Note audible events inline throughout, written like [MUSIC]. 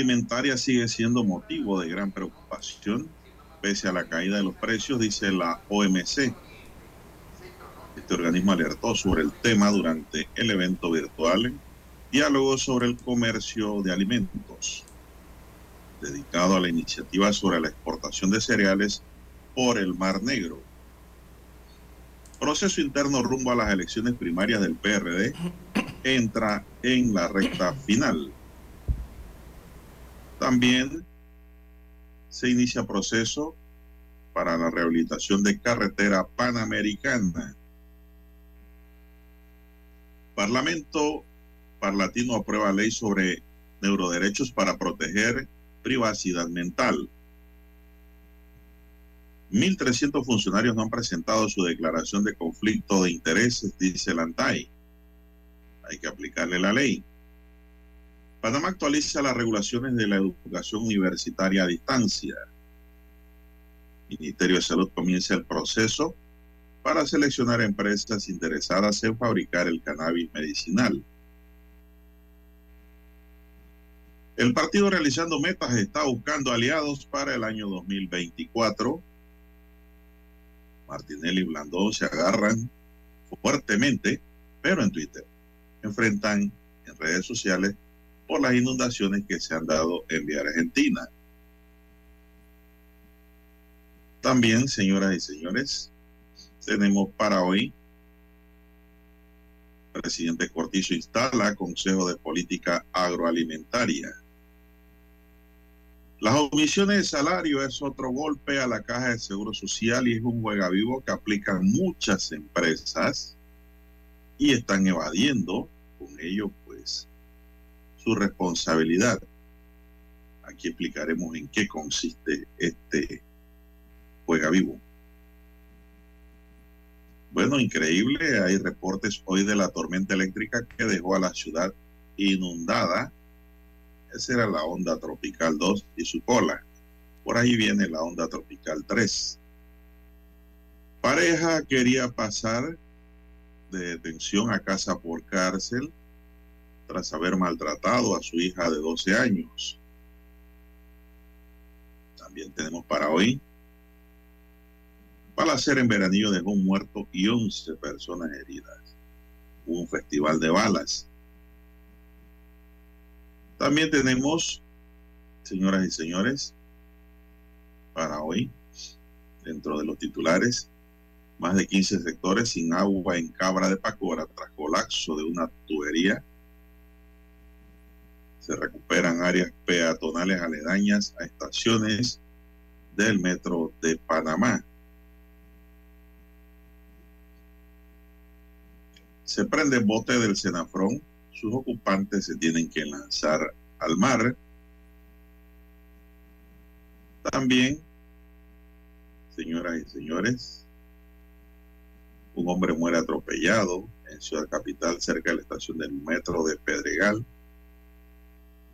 Alimentaria sigue siendo motivo de gran preocupación pese a la caída de los precios, dice la OMC. Este organismo alertó sobre el tema durante el evento virtual Diálogo sobre el comercio de alimentos, dedicado a la iniciativa sobre la exportación de cereales por el Mar Negro. Proceso interno rumbo a las elecciones primarias del PRD entra en la recta final. También se inicia proceso para la rehabilitación de carretera panamericana. Parlamento parlatino aprueba ley sobre neuroderechos para proteger privacidad mental. 1.300 funcionarios no han presentado su declaración de conflicto de intereses, dice el ANTAI. Hay que aplicarle la ley. Panamá actualiza las regulaciones de la educación universitaria a distancia. El Ministerio de Salud comienza el proceso para seleccionar empresas interesadas en fabricar el cannabis medicinal. El partido realizando metas está buscando aliados para el año 2024. Martinelli y Blandón se agarran fuertemente, pero en Twitter. Enfrentan en redes sociales por las inundaciones que se han dado en Vía Argentina. También, señoras y señores, tenemos para hoy, presidente Cortizo instala Consejo de Política Agroalimentaria. Las omisiones de salario es otro golpe a la caja de seguro social y es un juega vivo que aplican muchas empresas y están evadiendo con ello su responsabilidad. Aquí explicaremos en qué consiste este juega vivo. Bueno, increíble, hay reportes hoy de la tormenta eléctrica que dejó a la ciudad inundada. Esa era la onda tropical 2 y su cola. Por ahí viene la onda tropical 3. Pareja quería pasar de detención a casa por cárcel tras haber maltratado a su hija de 12 años. También tenemos para hoy. Balacer en Veranillo dejó un muerto y 11 personas heridas. Hubo un festival de balas. También tenemos, señoras y señores, para hoy, dentro de los titulares, más de 15 sectores sin agua en Cabra de Pacora tras colapso de una tubería se recuperan áreas peatonales aledañas a estaciones del metro de Panamá. Se prende bote del Senafrón, sus ocupantes se tienen que lanzar al mar. También, señoras y señores, un hombre muere atropellado en Ciudad Capital cerca de la estación del metro de Pedregal.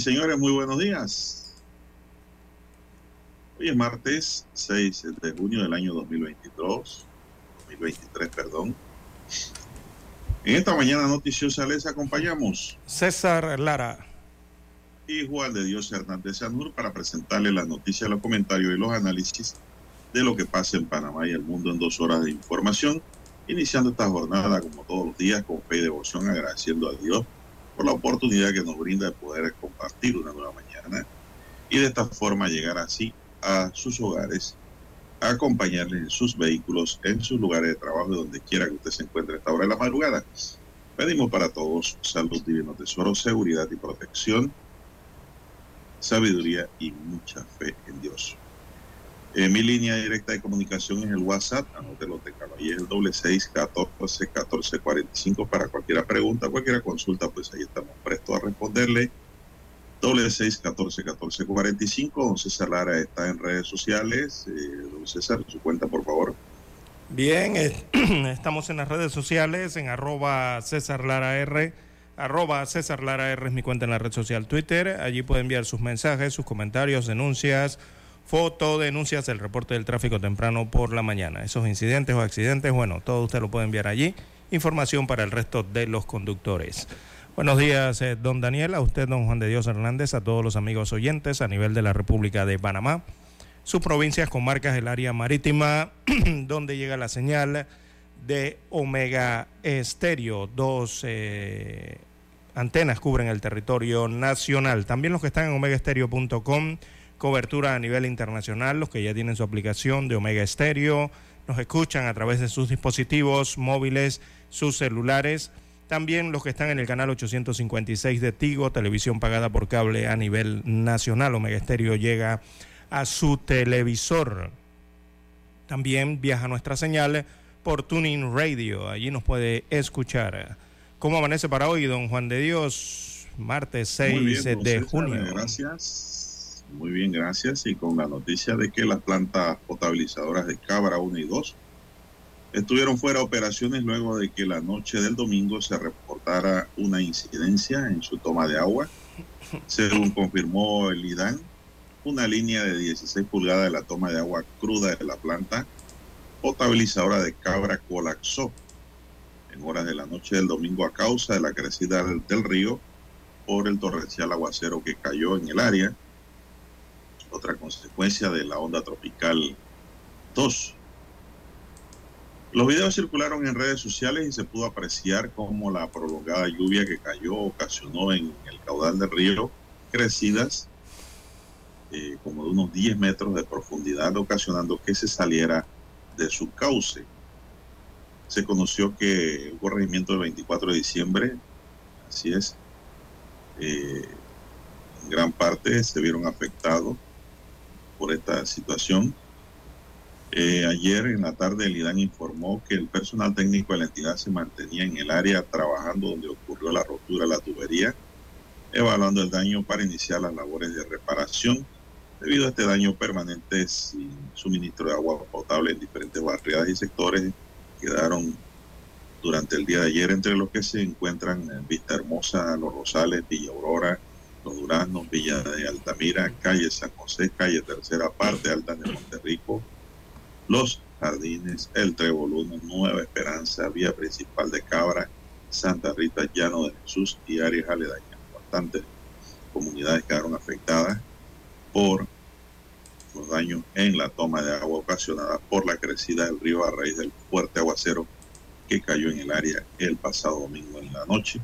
Y señores, muy buenos días. Hoy es martes 6 de junio del año 2022, 2023, perdón. En esta mañana noticiosa les acompañamos César Lara y Juan de Dios Hernández Sanur para presentarle las noticias, los comentarios y los análisis de lo que pasa en Panamá y el mundo en dos horas de información, iniciando esta jornada como todos los días con fe y devoción, agradeciendo a Dios por la oportunidad que nos brinda de poder compartir una nueva mañana y de esta forma llegar así a sus hogares, a acompañarles en sus vehículos, en sus lugares de trabajo, donde quiera que usted se encuentre a esta hora de la madrugada. Pedimos para todos salud, divino tesoro, seguridad y protección, sabiduría y mucha fe en Dios. Eh, mi línea directa de comunicación es el WhatsApp, anótelo, técalo ahí, es el doble seis catorce catorce cuarenta y cinco para cualquier pregunta, cualquier consulta, pues ahí estamos prestos a responderle. Doble seis catorce catorce cuarenta y cinco, don César Lara está en redes sociales. Eh, don César, su cuenta, por favor. Bien, [CLEARS THROAT] estamos en las redes sociales, en arroba César Lara R, arroba César Lara R es mi cuenta en la red social Twitter. Allí puede enviar sus mensajes, sus comentarios, denuncias, foto, denuncias, el reporte del tráfico temprano por la mañana. Esos incidentes o accidentes, bueno, todo usted lo puede enviar allí. Información para el resto de los conductores. Buenos días, eh, don Daniel, a usted, don Juan de Dios Hernández, a todos los amigos oyentes a nivel de la República de Panamá, sus provincias, comarcas, el área marítima, [CLEARS THROAT] donde llega la señal de Omega Estéreo. Dos eh, antenas cubren el territorio nacional. También los que están en omegaestereo.com cobertura a nivel internacional, los que ya tienen su aplicación de Omega Stereo, nos escuchan a través de sus dispositivos móviles, sus celulares, también los que están en el canal 856 de Tigo, televisión pagada por cable a nivel nacional, Omega Stereo llega a su televisor. También viaja nuestra señal por Tuning Radio, allí nos puede escuchar. ¿Cómo amanece para hoy, don Juan de Dios? Martes 6 bien, de junio. Gracias. Muy bien, gracias. Y con la noticia de que las plantas potabilizadoras de Cabra 1 y 2 estuvieron fuera de operaciones luego de que la noche del domingo se reportara una incidencia en su toma de agua. Según confirmó el IDAN, una línea de 16 pulgadas de la toma de agua cruda de la planta potabilizadora de Cabra colapsó en horas de la noche del domingo a causa de la crecida del, río por el torrencial aguacero que cayó en el área otra consecuencia de la onda tropical 2. Los videos circularon en redes sociales y se pudo apreciar cómo la prolongada lluvia que cayó ocasionó en el caudal del río crecidas eh, como de unos 10 metros de profundidad, ocasionando que se saliera de su cauce. Se conoció que hubo regimiento el 24 de diciembre, así es, eh, en gran parte se vieron afectados por esta situación. Eh, ayer en la tarde el IDAN informó que el personal técnico de la entidad se mantenía en el área trabajando donde ocurrió la rotura de la tubería, evaluando el daño para iniciar las labores de reparación. Debido a este daño permanente sin suministro de agua potable en diferentes barriadas y sectores, quedaron durante el día de ayer entre los que se encuentran en Vista Hermosa, Los Rosales, Villa Aurora, los Duranos, Villa de Altamira, calle San José, calle Tercera Parte, Alta de Monterrico, Los Jardines, El Trevoluno, Nueva Esperanza, Vía Principal de Cabra, Santa Rita, Llano de Jesús y áreas aledañas. Bastantes comunidades quedaron afectadas por los daños en la toma de agua ocasionada por la crecida del río a raíz del fuerte aguacero que cayó en el área el pasado domingo en la noche.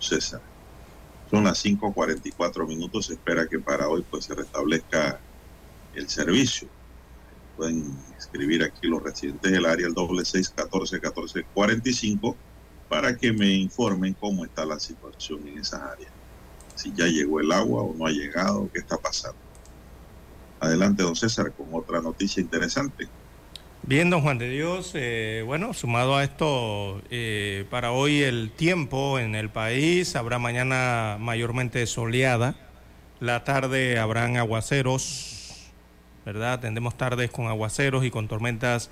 César. Son las 5.44 minutos. Se espera que para hoy pues se restablezca el servicio. Pueden escribir aquí los residentes del área el doble seis catorce catorce cuarenta y cinco para que me informen cómo está la situación en esas áreas. Si ya llegó el agua o no ha llegado, qué está pasando. Adelante, don César, con otra noticia interesante. Bien, don Juan de Dios, eh, bueno, sumado a esto, eh, para hoy el tiempo en el país habrá mañana mayormente soleada, la tarde habrán aguaceros, ¿verdad? Tendremos tardes con aguaceros y con tormentas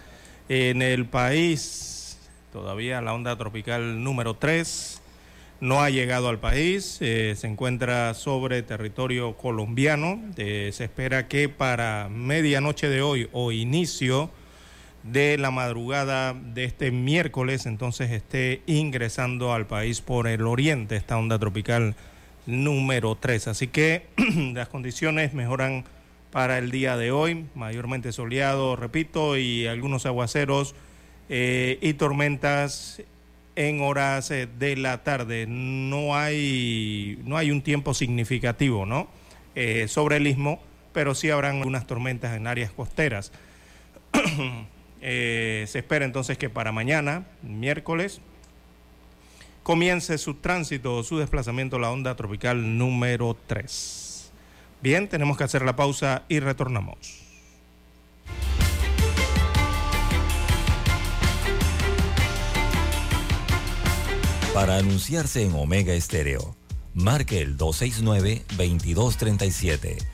en el país. Todavía la onda tropical número 3 no ha llegado al país, eh, se encuentra sobre territorio colombiano. se espera que para medianoche de hoy o inicio de la madrugada de este miércoles, entonces esté ingresando al país por el oriente esta onda tropical número 3. Así que [CLEARS THROAT] las condiciones mejoran para el día de hoy, mayormente soleado, repito, y algunos aguaceros eh, y tormentas en horas eh, de la tarde. No hay, no hay un tiempo significativo, ¿no? Eh, sobre el istmo, pero sí habrán algunas tormentas en áreas costeras. [CLEARS THROAT] Eh, se espera entonces que para mañana, miércoles, comience su tránsito, su desplazamiento la onda tropical número 3. Bien, tenemos que hacer la pausa y retornamos. Para anunciarse en Omega Estéreo, marque el 269-2237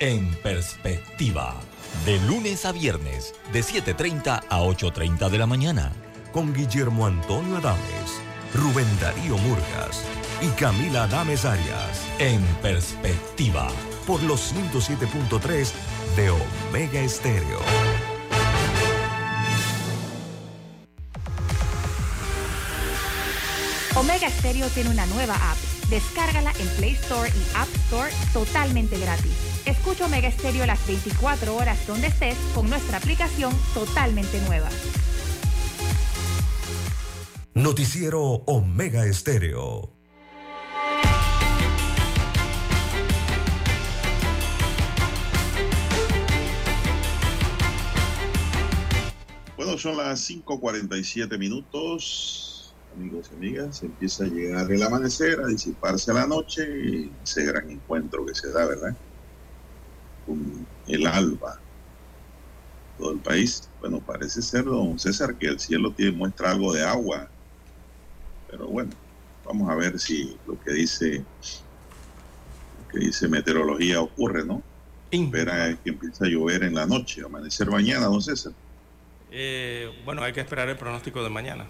en perspectiva. De lunes a viernes, de 7.30 a 8.30 de la mañana. Con Guillermo Antonio Adames, Rubén Darío Murgas y Camila Adames Arias. En perspectiva. Por los 107.3 de Omega Estéreo. Omega Stereo tiene una nueva app. Descárgala en Play Store y App Store totalmente gratis. Escucha Omega Stereo las 24 horas donde estés con nuestra aplicación totalmente nueva. Noticiero Omega Estéreo. Bueno, son las 5.47 minutos, amigos y amigas. Empieza a llegar el amanecer, a disiparse la noche y ese gran encuentro que se da, ¿verdad? Con el alba. Todo el país. Bueno, parece ser, don César, que el cielo tiene, muestra algo de agua. Pero bueno, vamos a ver si lo que dice, lo que dice meteorología ocurre, ¿no? Espera que empiece a llover en la noche, amanecer mañana, don César. Eh, bueno, hay que esperar el pronóstico de mañana.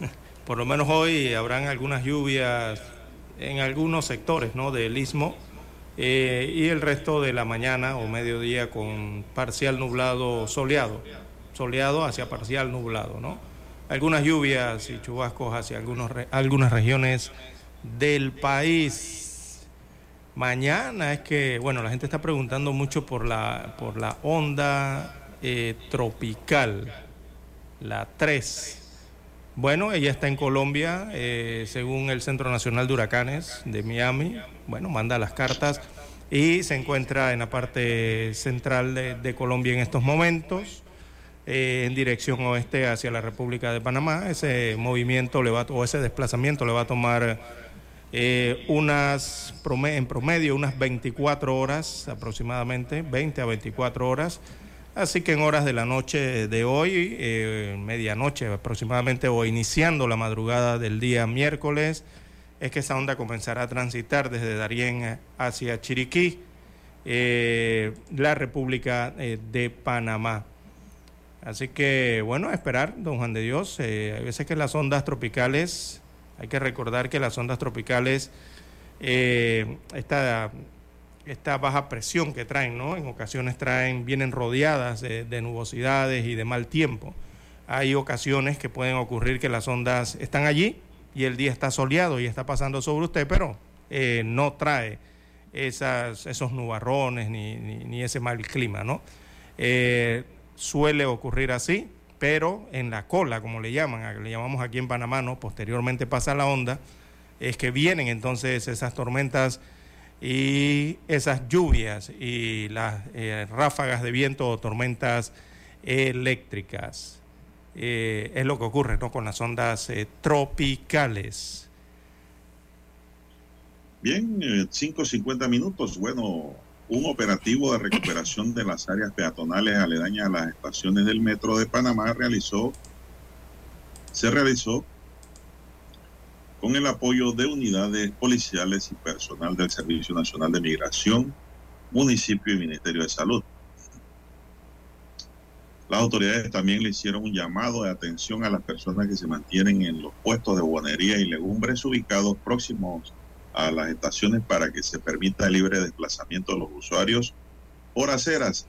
[LAUGHS] Por lo menos hoy habrán algunas lluvias en algunos sectores ¿no? del istmo eh, y el resto de la mañana o mediodía con parcial nublado soleado, soleado hacia parcial nublado, ¿no? Algunas lluvias y chubascos hacia algunos, algunas regiones del país. Mañana es que, bueno, la gente está preguntando mucho por la, por la onda eh, tropical, la 3. Bueno, ella está en Colombia, eh, según el Centro Nacional de Huracanes de Miami. Bueno, manda las cartas y se encuentra en la parte central de, Colombia en estos momentos, eh, en dirección oeste hacia la República de Panamá. Ese movimiento le va, o ese desplazamiento le va a tomar eh, unas, en promedio, unas 24 horas aproximadamente, 20 a 24 horas. Así que en horas de la noche de hoy, eh, medianoche aproximadamente, o iniciando la madrugada del día miércoles, es que esa onda comenzará a transitar desde Darién hacia Chiriquí, eh, la República eh, de Panamá. Así que, bueno, a esperar, don Juan de Dios. Eh, hay veces que las ondas tropicales, hay que recordar que las ondas tropicales, esta, esta baja presión que traen, ¿no? En ocasiones traen, vienen rodeadas de, de nubosidades y de mal tiempo. Hay ocasiones que pueden ocurrir que las ondas están allí, y el día está soleado y está pasando sobre usted, pero eh, no trae esas, esos nubarrones ni, ni, ese mal clima, ¿no? Eh, suele ocurrir así, pero en la cola, como le llaman, le llamamos aquí en Panamá, ¿no? Posteriormente pasa la onda, es que vienen entonces esas tormentas y esas lluvias y las eh, ráfagas de viento o tormentas eléctricas. Eh, es lo que ocurre ¿no? con las ondas eh, tropicales. Bien, 5.50 minutos. Bueno, un operativo de recuperación de las áreas peatonales aledañas a las estaciones del Metro de Panamá realizó, se realizó con el apoyo de unidades policiales y personal del Servicio Nacional de Migración, municipio y Ministerio de Salud. Las autoridades también le hicieron un llamado de atención a las personas que se mantienen en los puestos de bonería y legumbres ubicados próximos a las estaciones para que se permita el libre desplazamiento de los usuarios por aceras,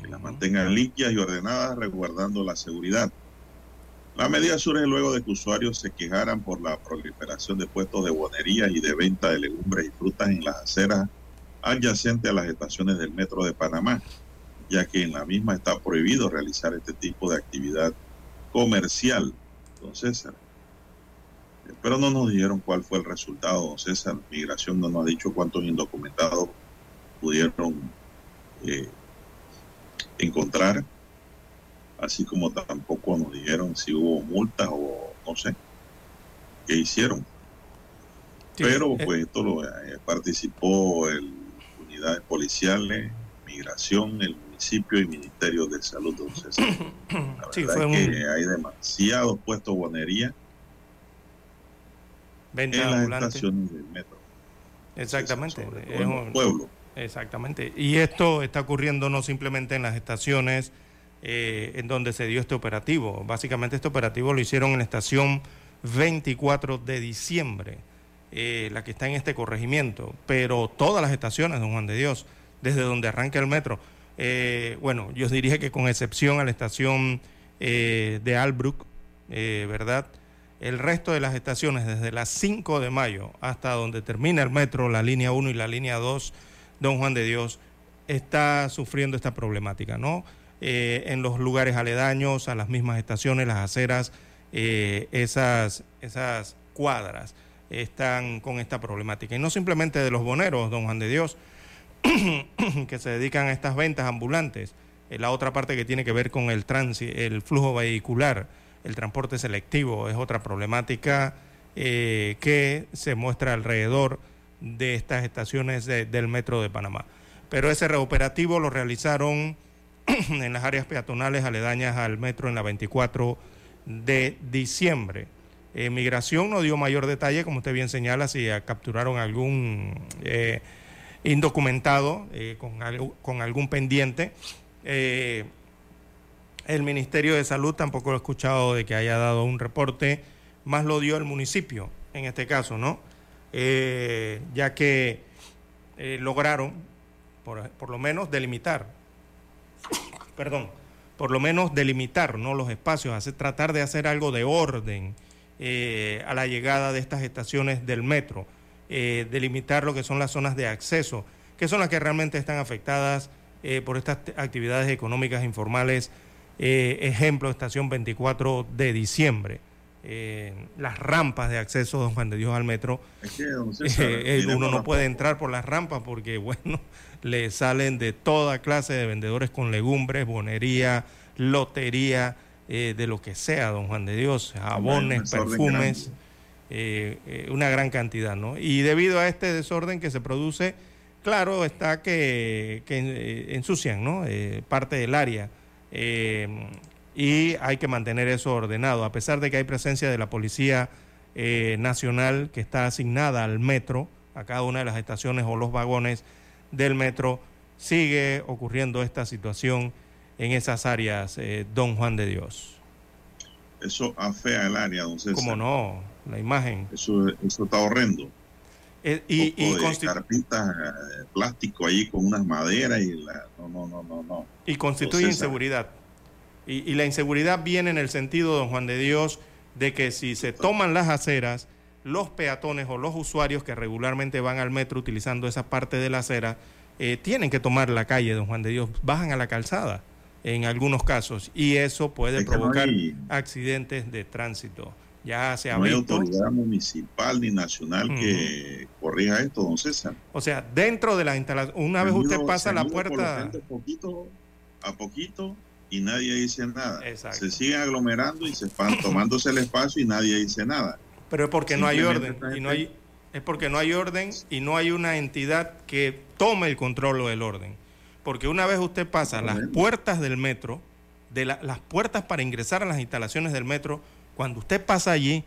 que las mantengan limpias y ordenadas, resguardando la seguridad. La medida surge luego de que usuarios se quejaran por la proliferación de puestos de bonería y de venta de legumbres y frutas en las aceras adyacentes a las estaciones del Metro de Panamá ya que en la misma está prohibido realizar este tipo de actividad comercial, don César. Pero no nos dijeron cuál fue el resultado, don César. Migración no nos ha dicho cuántos indocumentados pudieron eh, encontrar, así como tampoco nos dijeron si hubo multas o no sé qué hicieron. Pero eh. pues esto lo eh, participó el unidades policiales, migración, el municipio y Ministerio de Salud. Entonces, la [COUGHS] sí, fue es que hay demasiados puestos de bonería en las estaciones del metro. Exactamente. es un pueblo. Exactamente. Y esto está ocurriendo no simplemente en las estaciones eh, en donde se dio este operativo. Básicamente este operativo lo hicieron en la estación 24 de diciembre, eh, la que está en este corregimiento. Pero todas las estaciones, don Juan de Dios, desde donde arranca el metro, eh, bueno, yo diría que con excepción a la estación de Albrook, ¿verdad? El resto de las estaciones, desde las 5 de mayo hasta donde termina el metro, la línea 1 y la línea 2, Don Juan de Dios, está sufriendo esta problemática, ¿no? En los lugares aledaños, a las mismas estaciones, las aceras, esas, esas cuadras están con esta problemática. Y no simplemente de los boneros, don Juan de Dios, [CLEARS THROAT] que se dedican a estas ventas ambulantes. Eh, la otra parte que tiene que ver con el, el flujo vehicular, el transporte selectivo, es otra problemática eh, que se muestra alrededor de estas estaciones del Metro de Panamá. Pero ese reoperativo lo realizaron [CLEARS THROAT] en las áreas peatonales aledañas al metro en la 24 de diciembre. Eh, migración no dio mayor detalle, como usted bien señala, si capturaron algún indocumentado eh, con, con algún pendiente. Eh, el Ministerio de Salud tampoco he escuchado de que haya dado un reporte, más lo dio el municipio en este caso, ¿no? Eh, ya que lograron, por, por, lo menos, delimitar, perdón, por lo menos delimitar ¿no? los espacios, hacer, tratar de hacer algo de orden a la llegada de estas estaciones del metro eh, delimitar lo que son las zonas de acceso, que son las que realmente están afectadas eh, por estas actividades económicas informales. Eh, ejemplo, estación 24 de diciembre. las rampas de acceso, don Juan de Dios, al metro. [LAUGHS] uno no puede entrar por las rampas porque, [LAUGHS] bueno, le salen de toda clase de vendedores con legumbres, bonería, lotería, de lo que sea, don Juan de Dios, jabones, perfumes. Eh, eh, una gran cantidad, ¿no? Y debido a este desorden que se produce, claro está que, eh, ensucian, ¿no? parte del área. y hay que mantener eso ordenado, a pesar de que hay presencia de la policía eh, nacional que está asignada al metro, a cada una de las estaciones o los vagones del metro, sigue ocurriendo esta situación en esas áreas, eh, don Juan de Dios. Eso afea el área, don César. ¿Cómo no? La imagen. Eso, eso está horrendo. Eh, y, y, carpitas eh, plástico ahí con unas maderas y la, no, no, no, no, no. Y constituye inseguridad. Y, y la inseguridad viene en el sentido, don Juan de Dios, de que si se toman las aceras, los peatones o los usuarios que regularmente van al metro utilizando esa parte de la acera, eh, tienen que tomar la calle, don Juan de Dios, bajan a la calzada en algunos casos y eso puede Es que no provocar hay- accidentes de tránsito. Ya se ha No hay autoridad municipal ni nacional que corrija esto, don César. O sea, dentro de las instalaciones, una vez usted pasa la puerta, poquito a poquito y nadie dice nada. Exacto. Se siguen aglomerando y se van tomándose el espacio y nadie dice nada. Pero es porque no hay orden y no gente- hay es porque no hay orden y no hay una entidad que tome el control del orden. Porque una vez usted pasa las puertas del metro, de la- las puertas para ingresar a las instalaciones del metro, cuando usted pasa allí,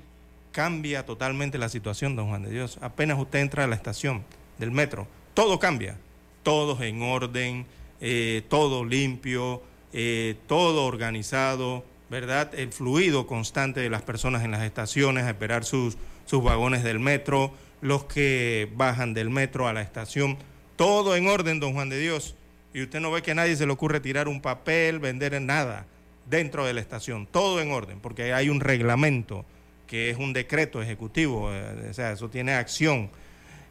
cambia totalmente la situación, don Juan de Dios. Apenas usted entra a la estación del metro, todo cambia. Todos en orden, eh, todo limpio, eh, todo organizado, ¿verdad? El fluido constante de las personas en las estaciones a esperar sus, sus vagones del metro, los que bajan del metro a la estación, todo en orden, don Juan de Dios. Y usted no ve que a nadie se le ocurre tirar un papel, vender nada dentro de la estación, todo en orden, porque hay un reglamento que es un decreto ejecutivo, eh, o sea, eso tiene acción.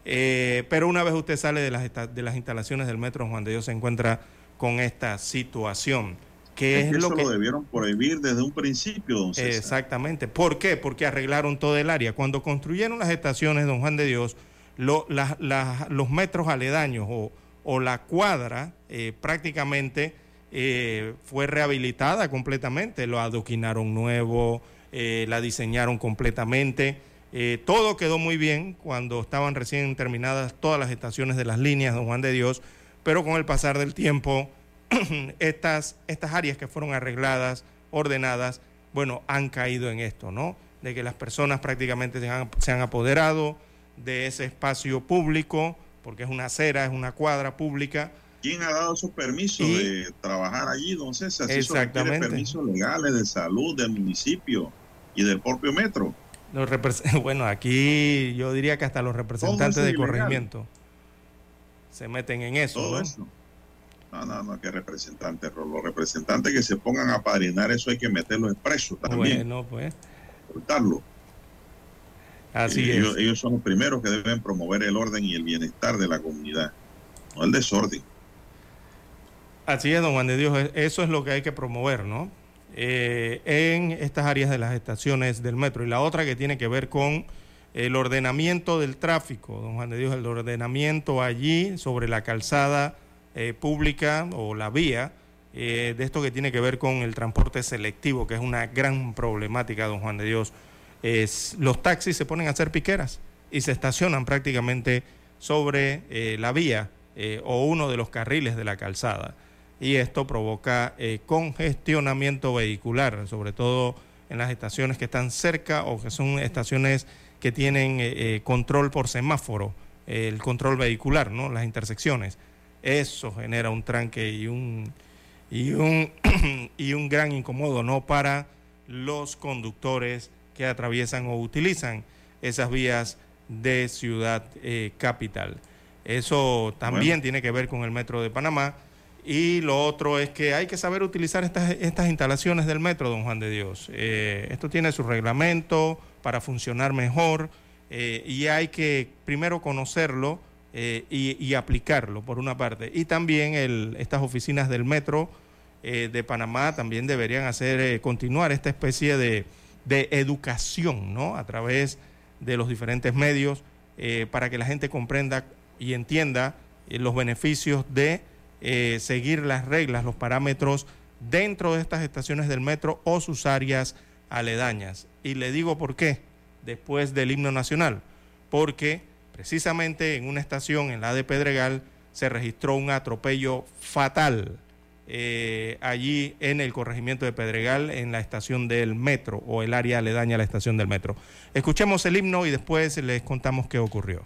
Eh, pero una vez usted sale de las, de las instalaciones del metro Juan de Dios se encuentra con esta situación, que Es es, que lo eso que... lo debieron prohibir desde un principio, don César. Exactamente. ¿Por qué? Porque arreglaron todo el área. Cuando construyeron las estaciones, don Juan de Dios, lo- las- las- los metros aledaños o, o la cuadra eh, prácticamente eh, fue rehabilitada completamente. Lo adoquinaron nuevo, eh, la diseñaron completamente. Todo quedó muy bien cuando estaban recién terminadas todas las estaciones de las líneas, don Juan de Dios, pero con el pasar del tiempo [CLEARS THROAT] estas, estas áreas que fueron arregladas, ordenadas, bueno, han caído en esto, ¿no? De que las personas prácticamente se han, se han apoderado de ese espacio público, porque es una acera, es una cuadra pública. ¿Quién ha dado esos permisos Y- de trabajar allí, don César? Si eso Exactamente. permisos legales de salud del municipio y del propio metro. Los [LAUGHS] bueno, aquí yo diría que hasta los representantes eso es de corregimiento se meten en eso, Todo ¿no? eso. No, no, no, que representantes, los representantes que se pongan a padrinar eso hay que meterlos expresos también, Bueno, pues cortarlo. así Eh, es. ellos, ellos son los primeros que deben promover el orden y el bienestar de la comunidad, no el desorden. Así es, don Juan de Dios, e- eso es lo que hay que promover, ¿no? Eh, en estas áreas de las estaciones del metro. Y la otra que tiene que ver con el ordenamiento del tráfico, don Juan de Dios, el ordenamiento allí sobre la calzada eh, pública o la vía, eh, de esto que tiene que ver con el transporte selectivo, que es una gran problemática, don Juan de Dios. Es, los taxis se ponen a hacer piqueras y se estacionan prácticamente sobre eh, la vía o uno de los carriles de la calzada. Y esto provoca congestionamiento vehicular, sobre todo en las estaciones que están cerca o que son estaciones que tienen control por semáforo, el control vehicular, ¿no? las intersecciones. Eso genera un tranque y un, y un, [CLEARS THROAT] y un gran incomodo ¿no? para los conductores que atraviesan o utilizan esas vías de ciudad eh, capital. Eso también Bueno. tiene que ver con el metro de Panamá. Y lo otro es que hay que saber utilizar estas, estas instalaciones del metro, don Juan de Dios. Eh, esto tiene su reglamento para funcionar mejor eh, y hay que primero conocerlo eh, y, aplicarlo, por una parte. Y también estas oficinas del metro eh, de Panamá también deberían hacer eh, continuar esta especie de, de educación, ¿no? A través de los diferentes medios para que la gente comprenda y entienda los beneficios de seguir las reglas, los parámetros dentro de estas estaciones del metro o sus áreas aledañas. Y le digo por qué, después del himno nacional, porque precisamente en una estación, en la de Pedregal, se registró un atropello fatal eh, allí en el corregimiento de Pedregal, en la estación del metro o el área aledaña a la estación del metro. Escuchemos el himno y después les contamos qué ocurrió.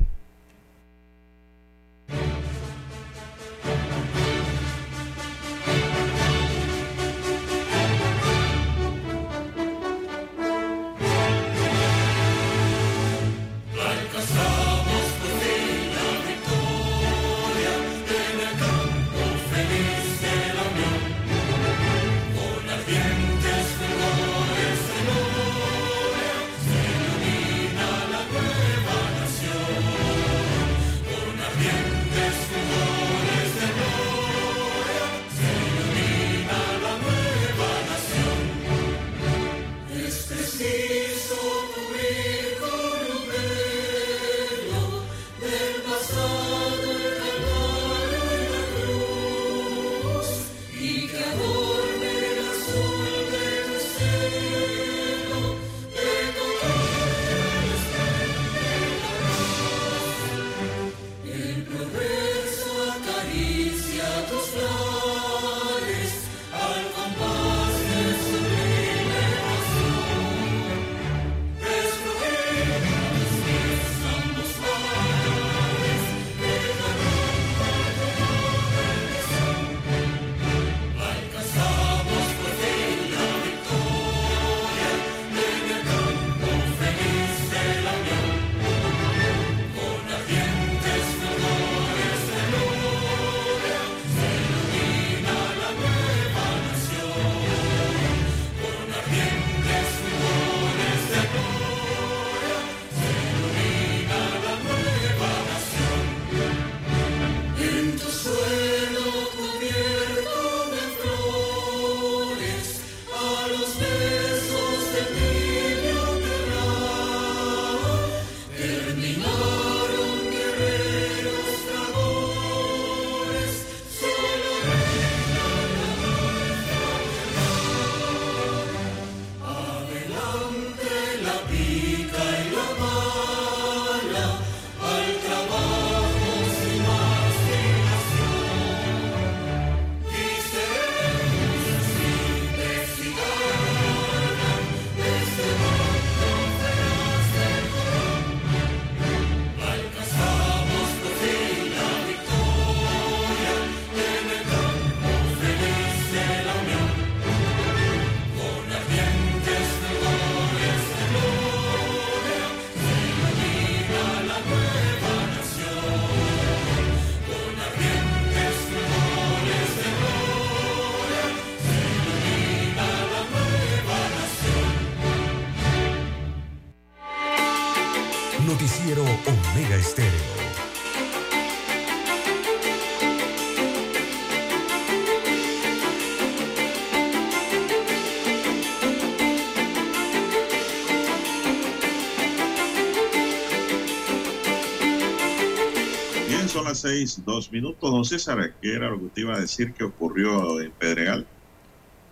Dos minutos. Don César, ¿qué era lo que usted iba a decir que ocurrió en Pedregal?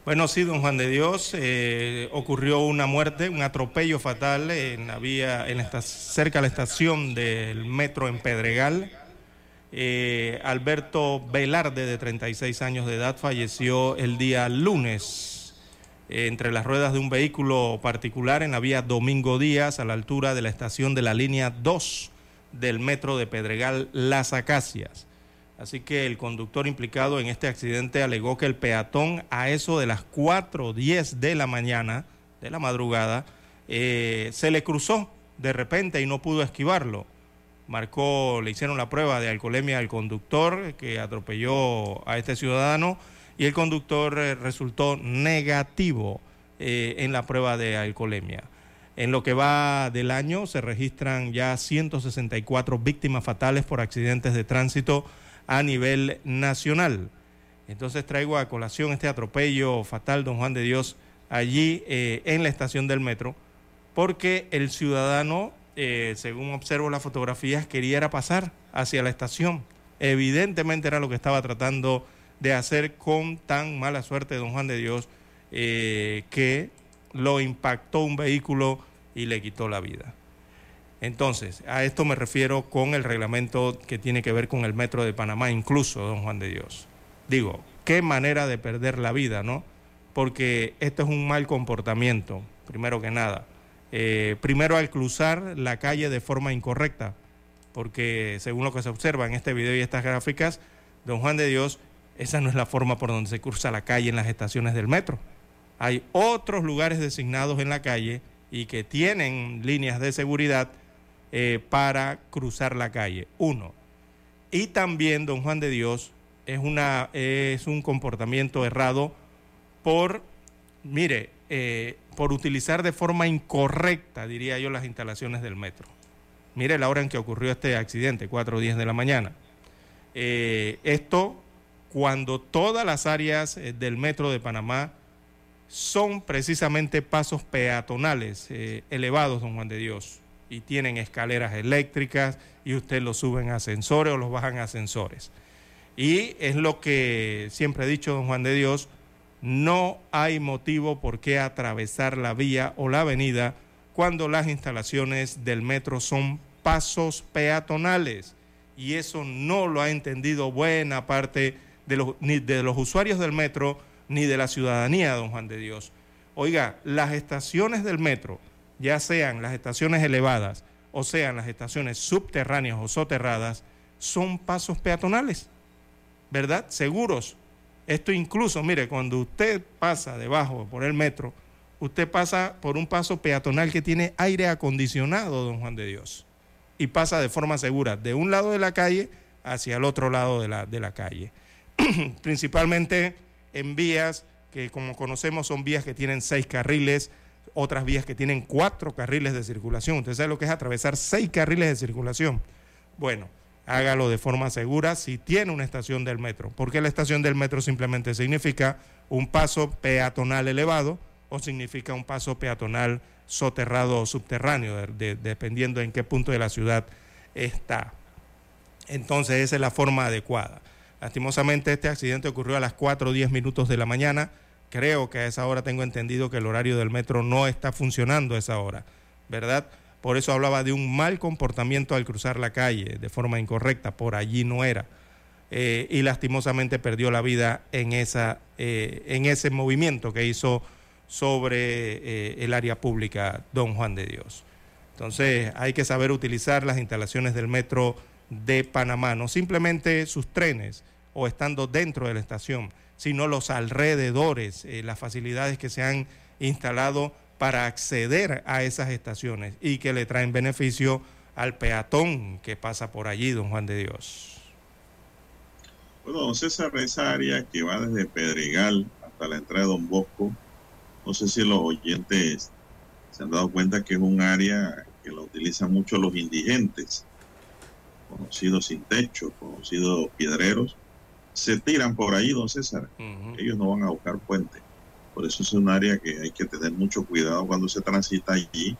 Bueno, sí, don Juan de Dios, eh, ocurrió una muerte, un atropello fatal en la vía, en esta, cerca de la estación del metro en Pedregal. Eh, Alberto Velarde, de 36 años de edad, falleció el día lunes eh, entre las ruedas de un vehículo particular en la vía Domingo Díaz, a la altura de la estación de la línea 2 del metro de Pedregal Las Acacias. Así que el conductor implicado en este accidente alegó que el peatón a eso de las 4.10 de la mañana, de la madrugada, eh, se le cruzó de repente y no pudo esquivarlo. Marcó, le hicieron la prueba de alcoholemia al conductor que atropelló a este ciudadano y el conductor eh, resultó negativo eh, en la prueba de alcoholemia. En lo que va del año se registran ya 164 víctimas fatales por accidentes de tránsito a nivel nacional. Entonces traigo a colación este atropello fatal, don Juan de Dios, allí eh, en la estación del metro, porque el ciudadano, eh, según observo las fotografías, quería pasar hacia la estación. Evidentemente era lo que estaba tratando de hacer con tan mala suerte, don Juan de Dios, eh, que lo impactó un vehículo y le quitó la vida. Entonces, a esto me refiero con el reglamento que tiene que ver con el Metro de Panamá, incluso, don Juan de Dios. Digo, qué manera de perder la vida, ¿no? Porque esto es un mal comportamiento, primero que nada. Eh, primero al cruzar la calle de forma incorrecta, porque según lo que se observa en este video y estas gráficas, don Juan de Dios, esa no es la forma por donde se cruza la calle en las estaciones del metro. Hay otros lugares designados en la calle y que tienen líneas de seguridad eh, para cruzar la calle. Uno. Y también, don Juan de Dios, es, una, es un comportamiento errado por, mire, eh, por utilizar de forma incorrecta, diría yo, las instalaciones del metro. Mire la hora en que ocurrió este accidente, 4 o 10 de la mañana. Eh, esto cuando todas las áreas del metro de Panamá son precisamente pasos peatonales eh, elevados, don Juan de Dios, y tienen escaleras eléctricas y usted los suben a ascensores o los bajan ascensores. Y es lo que siempre he dicho, don Juan de Dios, no hay motivo por qué atravesar la vía o la avenida cuando las instalaciones del metro son pasos peatonales. Y eso no lo ha entendido buena parte de los, ni de los usuarios del metro ni de la ciudadanía, don Juan de Dios. Oiga, las estaciones del metro, ya sean las estaciones elevadas o sean las estaciones subterráneas o soterradas, son pasos peatonales, ¿verdad? Seguros. Esto incluso, mire, cuando usted pasa debajo por el metro, usted pasa por un paso peatonal que tiene aire acondicionado, don Juan de Dios, y pasa de forma segura de un lado de la calle hacia el otro lado de la, de la calle. [CLEARS THROAT] Principalmente en vías que como conocemos son vías que tienen seis carriles, otras vías que tienen cuatro carriles de circulación. Usted sabe lo que es atravesar seis carriles de circulación. Bueno, hágalo de forma segura si tiene una estación del metro, porque la estación del metro simplemente significa un paso peatonal elevado, o significa un paso peatonal soterrado o subterráneo, dependiendo en qué punto de la ciudad está. Entonces esa es la forma adecuada. Lastimosamente este accidente ocurrió a las 4 o 10 minutos de la mañana. Creo que a esa hora tengo entendido que el horario del metro no está funcionando a esa hora, ¿verdad? Por eso hablaba de un mal comportamiento al cruzar la calle de forma incorrecta, por allí no era. Eh, y lastimosamente perdió la vida en, esa, eh, en ese movimiento que hizo sobre eh, el área pública Don Juan de Dios. Entonces hay que saber utilizar las instalaciones del metro de Panamá, no simplemente sus trenes o estando dentro de la estación, sino los alrededores, eh, las facilidades que se han instalado para acceder a esas estaciones y que le traen beneficio al peatón que pasa por allí, don Juan de Dios. Bueno, don César, esa área que va desde Pedregal hasta la entrada de Don Bosco, no sé si los oyentes se han dado cuenta que es un área que la utilizan mucho los indigentes, conocidos sin techo, conocidos piedreros, se tiran por ahí, don César. Ellos no van a buscar puente. Por eso es un área que hay que tener mucho cuidado cuando se transita allí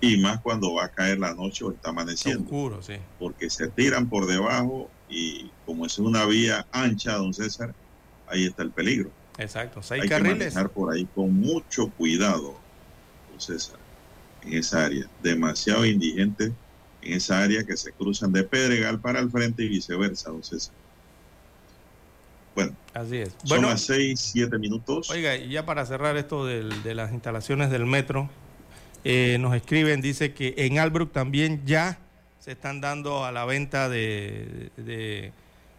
y más cuando va a caer la noche o está amaneciendo. Oscuro, sí. Porque se tiran por debajo y como es una vía ancha, don César, ahí está el peligro. Exacto, seis Hay carriles. que manejar por ahí con mucho cuidado, don César, en esa área. Demasiado indigentes en esa área que se cruzan de Pedregal para el frente y viceversa, don César. Bueno, Así es. son las seis, siete minutos. Oiga, y ya para cerrar esto del- de las instalaciones del metro, eh, nos escriben, dice que en Albrook también ya se están dando a la venta de, de,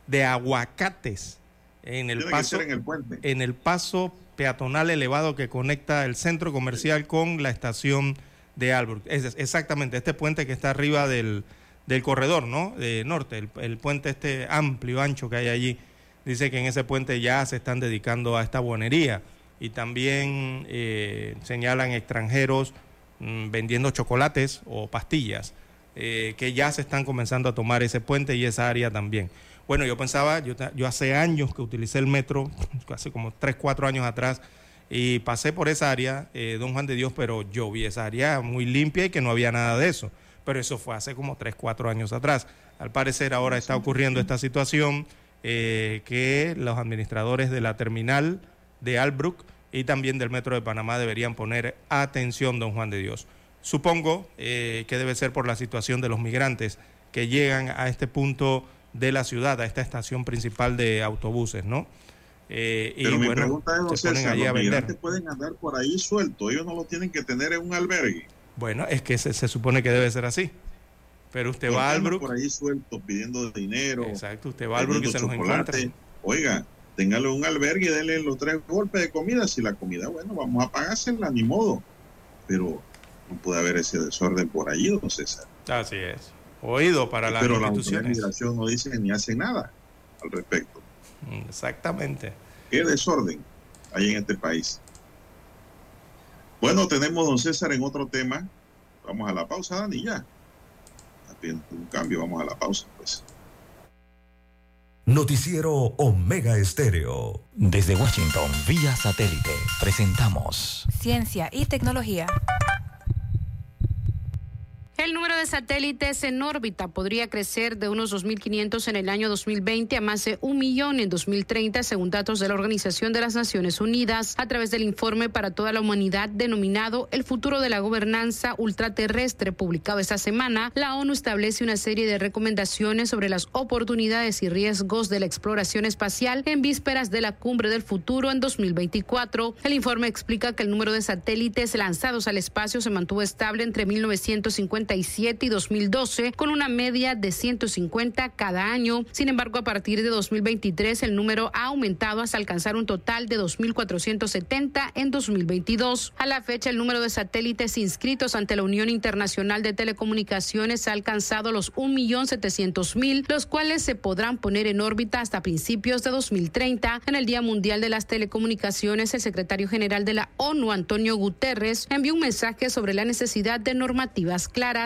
de aguacates en el Tiene paso en el puente. en el paso peatonal elevado que conecta el centro comercial con la estación de Albrook. Es- exactamente, este puente que está arriba del, del corredor, ¿no? De norte, el, el puente este amplio, ancho que hay allí. Dice que en ese puente ya se están dedicando a esta buonería y también eh, señalan extranjeros mm, vendiendo chocolates o pastillas eh, que ya se están comenzando a tomar ese puente y esa área también. Bueno, yo pensaba, yo, hace años que utilicé el metro, [LAUGHS] hace como 3, 4 años atrás, y pasé por esa área, eh, don Juan de Dios, pero yo vi esa área muy limpia y que no había nada de eso. Pero eso fue hace como 3, 4 años atrás. Al parecer ahora está ocurriendo esta situación eh, que los administradores de la terminal de Albrook y también del Metro de Panamá deberían poner atención, don Juan de Dios. Supongo eh, que debe ser por la situación de los migrantes que llegan a este punto de la ciudad, a esta estación principal de autobuses, ¿no? Eh, y Pero mi bueno, pregunta es, ponen allí los migrantes pueden andar por ahí sueltos, ellos no lo tienen que tener en un albergue. Bueno, es que se, se supone que debe ser así. Pero usted ¿Por va al Brook. por ahí sueltos pidiendo dinero, Exacto, usted va al Brook y se los encuentra. Oiga, téngale un albergue y denle los tres golpes de comida. Si la comida, bueno, vamos a pagársela, ni modo. Pero no puede haber ese desorden por allí, don César. Así es. Oído para las Pero la instituciones. migración no dice ni hace nada al respecto. Exactamente. ¿Qué desorden hay en este país? Bueno, tenemos don César en otro tema. Vamos a la pausa, Dani, ya. Haciendo un cambio, vamos a la pausa, pues. Noticiero Omega Estéreo. Desde Washington, vía satélite, presentamos Ciencia y tecnología. El número de satélites en órbita podría crecer de unos 2.500 en el año 2020 a más de un millón en 2030, según datos de la Organización de las Naciones Unidas, a través del informe para toda la humanidad denominado El futuro de la gobernanza ultraterrestre, publicado esta semana. La ONU establece una serie de recomendaciones sobre las oportunidades y riesgos de la exploración espacial en vísperas de la cumbre del futuro en 2024. El informe explica que el número de satélites lanzados al espacio se mantuvo estable entre 1950 y 2012 con una media de 150 cada año. Sin embargo, a partir de 2023 el número ha aumentado hasta alcanzar un total de 2.470 en 2022. A la fecha, el número de satélites inscritos ante la Unión Internacional de Telecomunicaciones ha alcanzado los 1.700.000, los cuales se podrán poner en órbita hasta principios de 2030. En el Día Mundial de las Telecomunicaciones, el secretario general de la ONU, Antonio Guterres, envió un mensaje sobre la necesidad de normativas claras.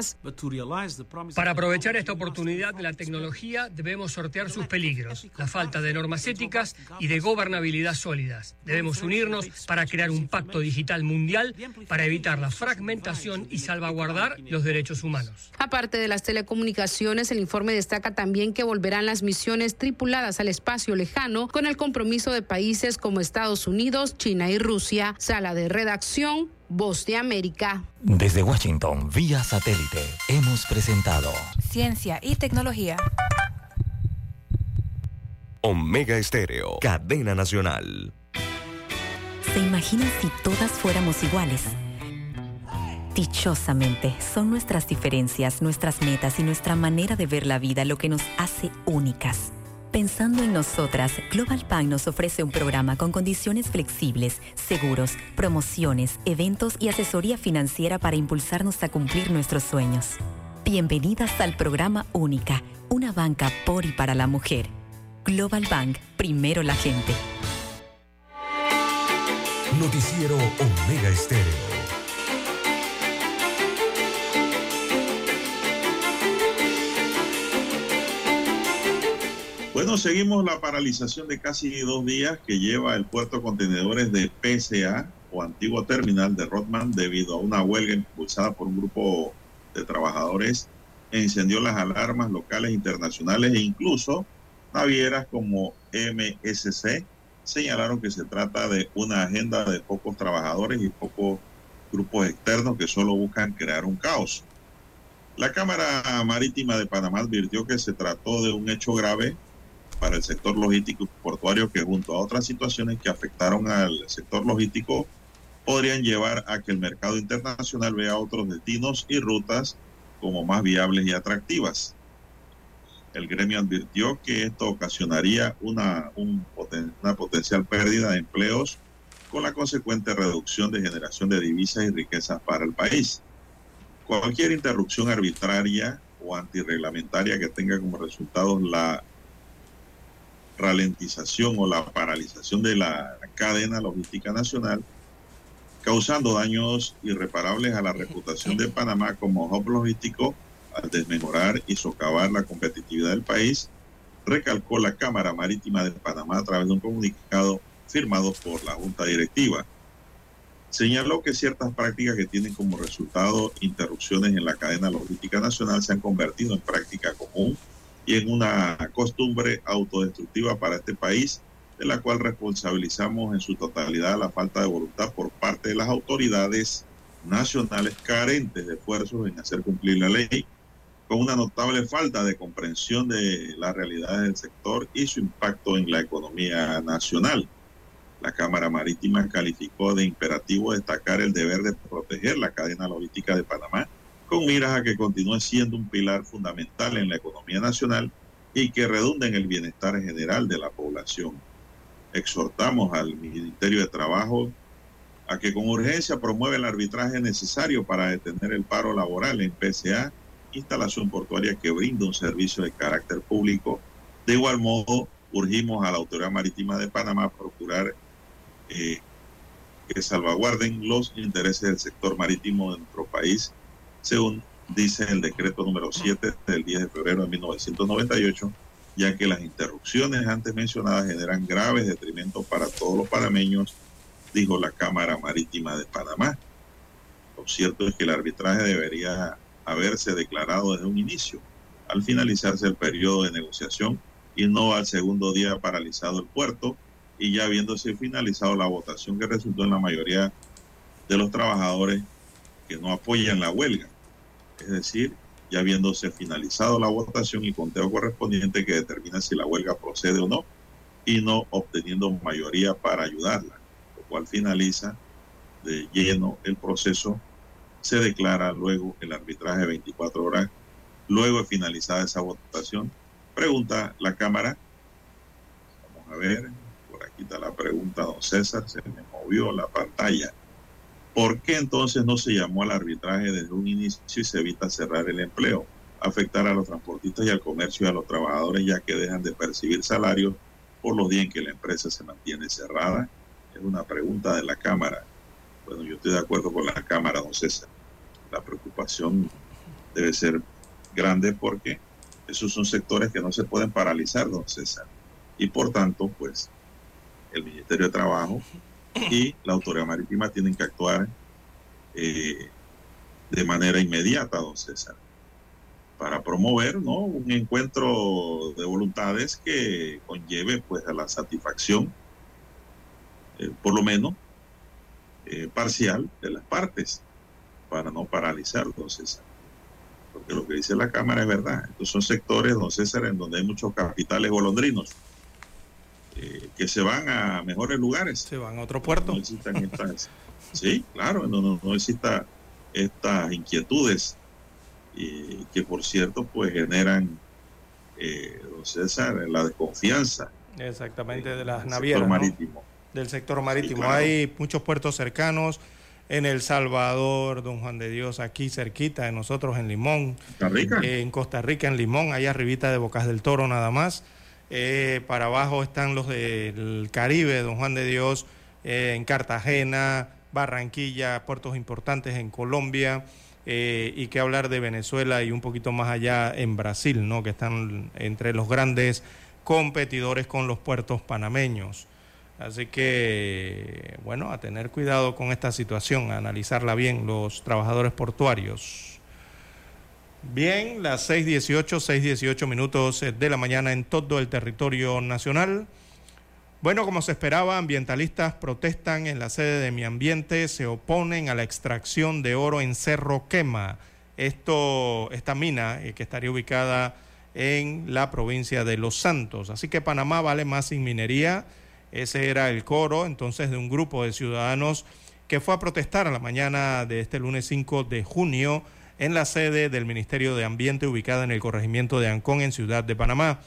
Para aprovechar esta oportunidad de la tecnología debemos sortear sus peligros, la falta de normas éticas y de gobernabilidad sólidas. Debemos unirnos para crear un pacto digital mundial para evitar la fragmentación y salvaguardar los derechos humanos. Aparte de las telecomunicaciones, el informe destaca también que volverán las misiones tripuladas al espacio lejano con el compromiso de países como Estados Unidos, China y Rusia. Sala de redacción, Voz de América. Desde Washington, vía satélite, hemos presentado Ciencia y tecnología. Omega Estéreo. Cadena Nacional. ¿Se imaginan si todas fuéramos iguales? Dichosamente, son nuestras diferencias, nuestras metas y nuestra manera de ver la vida lo que nos hace únicas. Pensando en nosotras, Global Bank nos ofrece un programa con condiciones flexibles, seguros, promociones, eventos y asesoría financiera para impulsarnos a cumplir nuestros sueños. Bienvenidas al programa Única, una banca por y para la mujer. Global Bank, primero la gente. Noticiero Omega Estéreo. Bueno, seguimos la paralización de casi dos días que lleva el puerto contenedores de PSA o antiguo terminal de Rodman debido a una huelga impulsada por un grupo de trabajadores encendió las alarmas locales, internacionales e incluso navieras como MSC señalaron que se trata de una agenda de pocos trabajadores y pocos grupos externos que solo buscan crear un caos. La Cámara Marítima de Panamá advirtió que se trató de un hecho grave para el sector logístico y portuario que junto a otras situaciones que afectaron al sector logístico podrían llevar a que el mercado internacional vea otros destinos y rutas como más viables y atractivas. El gremio advirtió que esto ocasionaría una, un una potencial pérdida de empleos con la consecuente reducción de generación de divisas y riquezas para el país. Cualquier interrupción arbitraria o antirreglamentaria que tenga como resultado la ralentización o la paralización de la cadena logística nacional, causando daños irreparables a la reputación de Panamá como hub logístico al desmejorar y socavar la competitividad del país, recalcó la Cámara Marítima de Panamá a través de un comunicado firmado por la Junta Directiva. Señaló que ciertas prácticas que tienen como resultado interrupciones en la cadena logística nacional se han convertido en práctica común y en una costumbre autodestructiva para este país, de la cual responsabilizamos en su totalidad la falta de voluntad por parte de las autoridades nacionales carentes de esfuerzos en hacer cumplir la ley, con una notable falta de comprensión de las realidades del sector y su impacto en la economía nacional. La Cámara Marítima calificó de imperativo destacar el deber de proteger la cadena logística de Panamá con miras a que continúe siendo un pilar fundamental en la economía nacional y que redunde en el bienestar general de la población. Exhortamos al Ministerio de Trabajo a que con urgencia promueva el arbitraje necesario para detener el paro laboral en PSA instalación portuaria que brinda un servicio de carácter público. De igual modo, urgimos a la Autoridad Marítima de Panamá a procurar eh, que salvaguarden los intereses del sector marítimo de nuestro país, según dice el decreto número 7 del 10 de febrero de 1998, ya que las interrupciones antes mencionadas generan graves detrimentos para todos los panameños, dijo la Cámara Marítima de Panamá. Lo cierto es que el arbitraje debería haberse declarado desde un inicio, al finalizarse el periodo de negociación y no al segundo día paralizado el puerto y ya habiéndose finalizado la votación que resultó en la mayoría de los trabajadores no apoyan la huelga. Es decir, ya habiéndose finalizado la votación y conteo correspondiente que determina si la huelga procede o no y no obteniendo mayoría para ayudarla, lo cual finaliza de lleno el proceso se declara luego el arbitraje de 24 horas, luego de finalizada esa votación. Pregunta la Cámara. Vamos a ver, por aquí está la pregunta, don César, se me movió la pantalla. ¿Por qué entonces no se llamó al arbitraje desde un inicio y se evita cerrar el empleo, afectar a los transportistas y al comercio y a los trabajadores ya que dejan de percibir salarios por los días en que la empresa se mantiene cerrada? Es una pregunta de la Cámara. Bueno, yo estoy de acuerdo con la Cámara, don César. La preocupación debe ser grande porque esos son sectores que no se pueden paralizar, don César. Y por tanto, pues, el Ministerio de Trabajo y la Autoridad Marítima tienen que actuar eh, de manera inmediata, don César, para promover ¿no? un encuentro de voluntades que conlleve pues a la satisfacción, eh, por lo menos, eh, parcial de las partes para no paralizar, don César. Porque lo que dice la Cámara es verdad. Estos son sectores, don César, en donde hay muchos capitales golondrinos que se van a mejores lugares. Se van a otro puerto. No existan estas, [LAUGHS] sí, claro, no, no, no existan estas inquietudes y que por cierto pues generan, eh, don César, la desconfianza. Exactamente, de las navieras. marítimo del sector marítimo. Hay muchos puertos cercanos en El Salvador, Don Juan de Dios, aquí cerquita de nosotros en Limón. Costa Rica. En Costa Rica, en Limón, allá arribita de Bocas del Toro nada más. Eh, para abajo están los del Caribe, Don Juan de Dios, eh, en Cartagena, Barranquilla, puertos importantes en Colombia. y que hablar de Venezuela y un poquito más allá en Brasil, ¿no? que están entre los grandes competidores con los puertos panameños. Así que, bueno, a tener cuidado con esta situación, a analizarla bien los trabajadores portuarios. Bien, las 6.18, 6.18 minutos de la mañana en todo el territorio nacional. Bueno, como se esperaba, ambientalistas protestan en la sede de Mi Ambiente, se oponen a la extracción de oro en Cerro Quema. Esto, esta mina eh, que estaría ubicada en la provincia de Los Santos. Así que Panamá vale más sin minería ese era el coro entonces de un grupo de ciudadanos que fue a protestar a la mañana de este lunes 5 de junio en la sede del Ministerio de Ambiente ubicada en el corregimiento de Ancón en Ciudad de Panamá.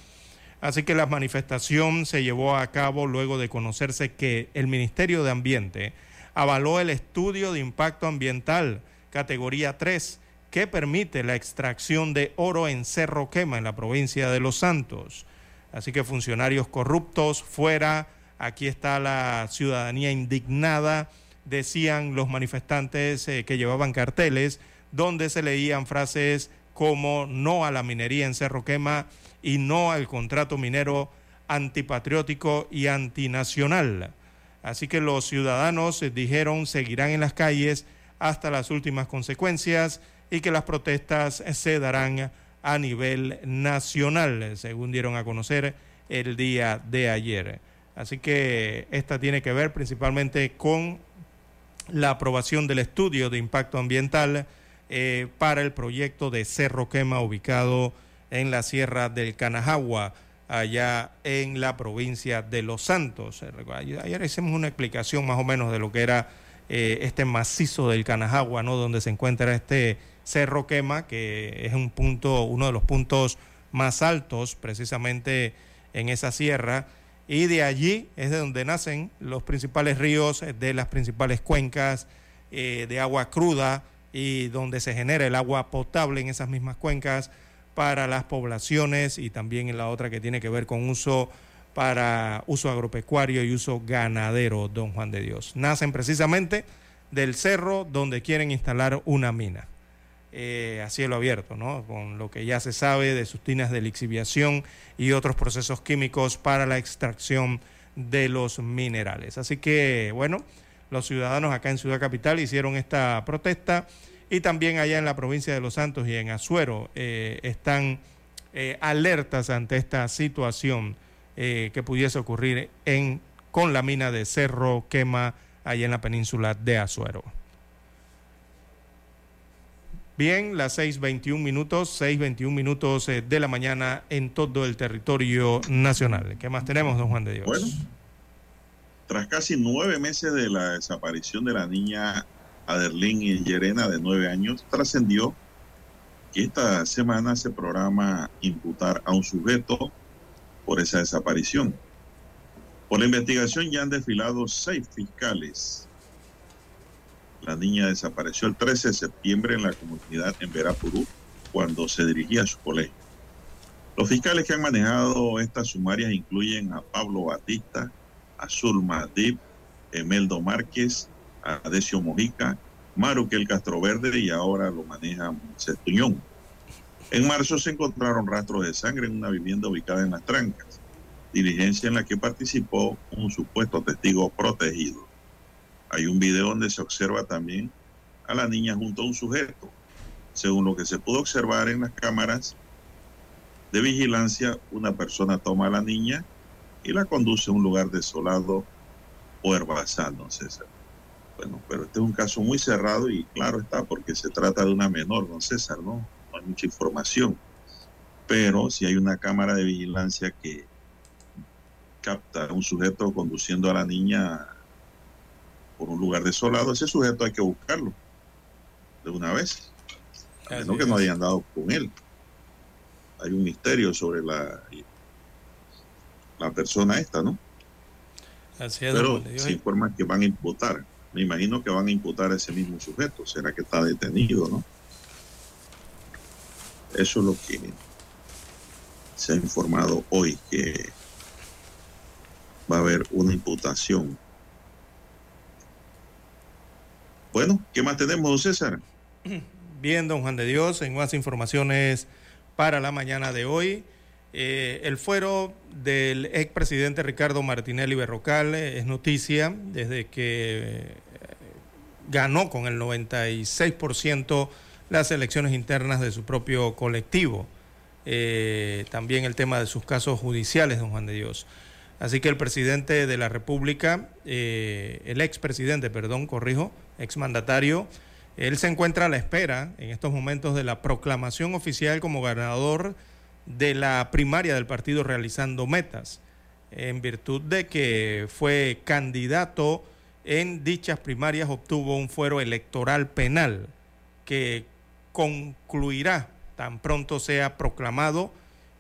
Así que la manifestación se llevó a cabo luego de conocerse que el Ministerio de Ambiente avaló el estudio de impacto ambiental categoría 3 que permite la extracción de oro en Cerro Quema en la provincia de Los Santos. Así que funcionarios corruptos fuera Aquí está la ciudadanía indignada, decían los manifestantes eh, que llevaban carteles donde se leían frases como no a la minería en Cerro Quema y no al contrato minero antipatriótico y antinacional. Así que los ciudadanos dijeron seguirán en las calles hasta las últimas consecuencias y que las protestas se darán a nivel nacional, según dieron a conocer el día de ayer. Así que esta tiene que ver principalmente con la aprobación del estudio de impacto ambiental eh, para el proyecto de Cerro Quema ubicado en la Sierra del Canajagua, allá en la provincia de Los Santos. Ayer hicimos una explicación más o menos de lo que era eh, este macizo del Canajagua, ¿no? donde se encuentra este Cerro Quema, que es un punto, uno de los puntos más altos precisamente en esa sierra. Y de allí es de donde nacen los principales ríos de las principales cuencas eh, de agua cruda y donde se genera el agua potable en esas mismas cuencas para las poblaciones y también en la otra que tiene que ver con uso para uso agropecuario y uso ganadero, don Juan de Dios. Nacen precisamente del cerro donde quieren instalar una mina eh, a cielo abierto, ¿no? con lo que ya se sabe de sus tinas de lixiviación y otros procesos químicos para la extracción de los minerales. Así que, bueno, los ciudadanos acá en Ciudad Capital hicieron esta protesta y también allá en la provincia de Los Santos y en Azuero eh, están eh, alertas ante esta situación eh, que pudiese ocurrir en, con la mina de Cerro Quema allá en la península de Azuero. Bien, las 6.21 minutos, 6.21 minutos de la mañana en todo el territorio nacional. ¿Qué más tenemos, don Juan de Dios? Bueno, tras casi nueve meses de la desaparición de la niña Aderlín y Yerena, de nueve años, trascendió que esta semana se programa imputar a un sujeto por esa desaparición. Por la investigación ya han desfilado seis fiscales. La niña desapareció el 13 de septiembre en la comunidad en Verapurú cuando se dirigía a su colegio. Los fiscales que han manejado estas sumarias incluyen a Pablo Batista, a Zulma Dib, Emeldo Márquez, a Decio Mojica, Maruquel Castroverde y ahora lo maneja Moisés. En marzo se encontraron rastros de sangre en una vivienda ubicada en Las Trancas, diligencia en la que participó un supuesto testigo protegido. Hay un video donde se observa también a la niña junto a un sujeto. Según lo que se pudo observar en las cámaras de vigilancia, una persona toma a la niña y la conduce a un lugar desolado o herbazal, don César. Bueno, pero este es un caso muy cerrado y claro está porque se trata de una menor, don César, ¿no? No hay mucha información. Pero si hay una cámara de vigilancia que capta a un sujeto conduciendo a la niña por un lugar desolado, ese sujeto hay que buscarlo de una vez. A menos que no hayan dado con él. Hay un misterio sobre la, la persona esta, ¿no? Así es, Pero se informa que van a imputar me imagino que van a imputar a ese mismo sujeto. ¿Será que está detenido, no? Eso es lo que se ha informado hoy, que va a haber una imputación. Bueno, ¿qué más tenemos, don César? Bien, don Juan de Dios, en más informaciones para la mañana de hoy. Eh, el fuero del expresidente Ricardo Martinelli Berrocal es noticia desde que ganó con el 96% las elecciones internas de su propio colectivo. Eh, también el tema de sus casos judiciales, don Juan de Dios. Así que el presidente de la República, eh, el expresidente, perdón, corrijo, exmandatario, él se encuentra a la espera en estos momentos de la proclamación oficial como ganador de la primaria del partido realizando metas, en virtud de que fue candidato en dichas primarias obtuvo un fuero electoral penal que concluirá tan pronto sea proclamado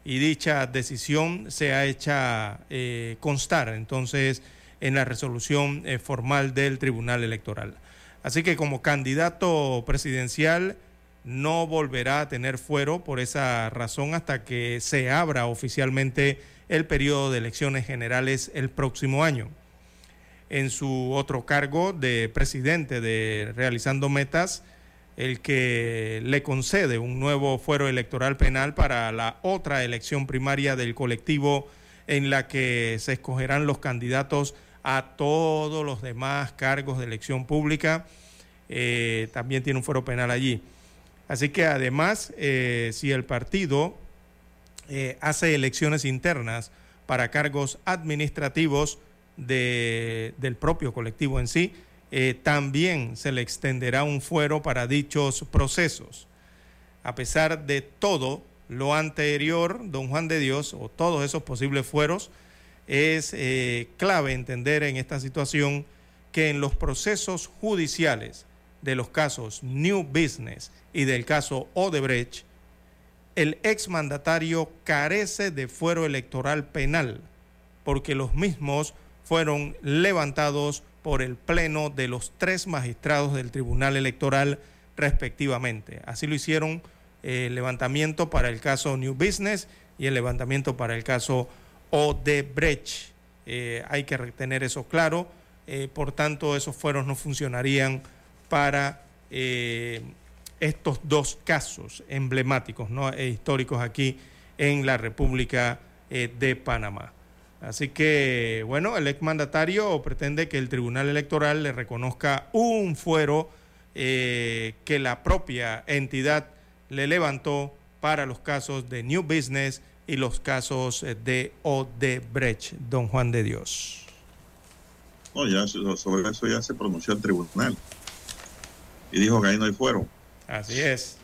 y dicha decisión sea hecha eh, constar entonces en la resolución eh, formal del Tribunal Electoral. Así que como candidato presidencial no volverá a tener fuero por esa razón hasta que se abra oficialmente el periodo de elecciones generales el próximo año en su otro cargo de presidente de Realizando Metas, el que le concede un nuevo fuero electoral penal para la otra elección primaria del colectivo en la que se escogerán los candidatos a todos los demás cargos de elección pública. Eh, también tiene un fuero penal allí. Así que además, eh, si el partido eh, hace elecciones internas para cargos administrativos, del propio colectivo en sí, eh, también se le extenderá un fuero para dichos procesos. A pesar de todo lo anterior, don Juan de Dios, o todos esos posibles fueros, es clave entender en esta situación que en los procesos judiciales de los casos New Business y del caso Odebrecht, el exmandatario carece de fuero electoral penal, porque los mismos fueron levantados por el pleno de los tres magistrados del Tribunal Electoral respectivamente. Así lo hicieron eh, el levantamiento para el caso New Business y el levantamiento para el caso Odebrecht. Eh, hay que tener eso claro. Eh, por tanto, esos fueros no funcionarían para estos dos casos emblemáticos, ¿no? e históricos aquí en la República de Panamá. Así que, bueno, el exmandatario pretende que el Tribunal Electoral le reconozca un fuero eh, que la propia entidad le levantó para los casos de New Business y los casos eh, de Odebrecht, don Juan de Dios. No, ya sobre eso ya se pronunció el tribunal y dijo que ahí no hay fuero. Así es.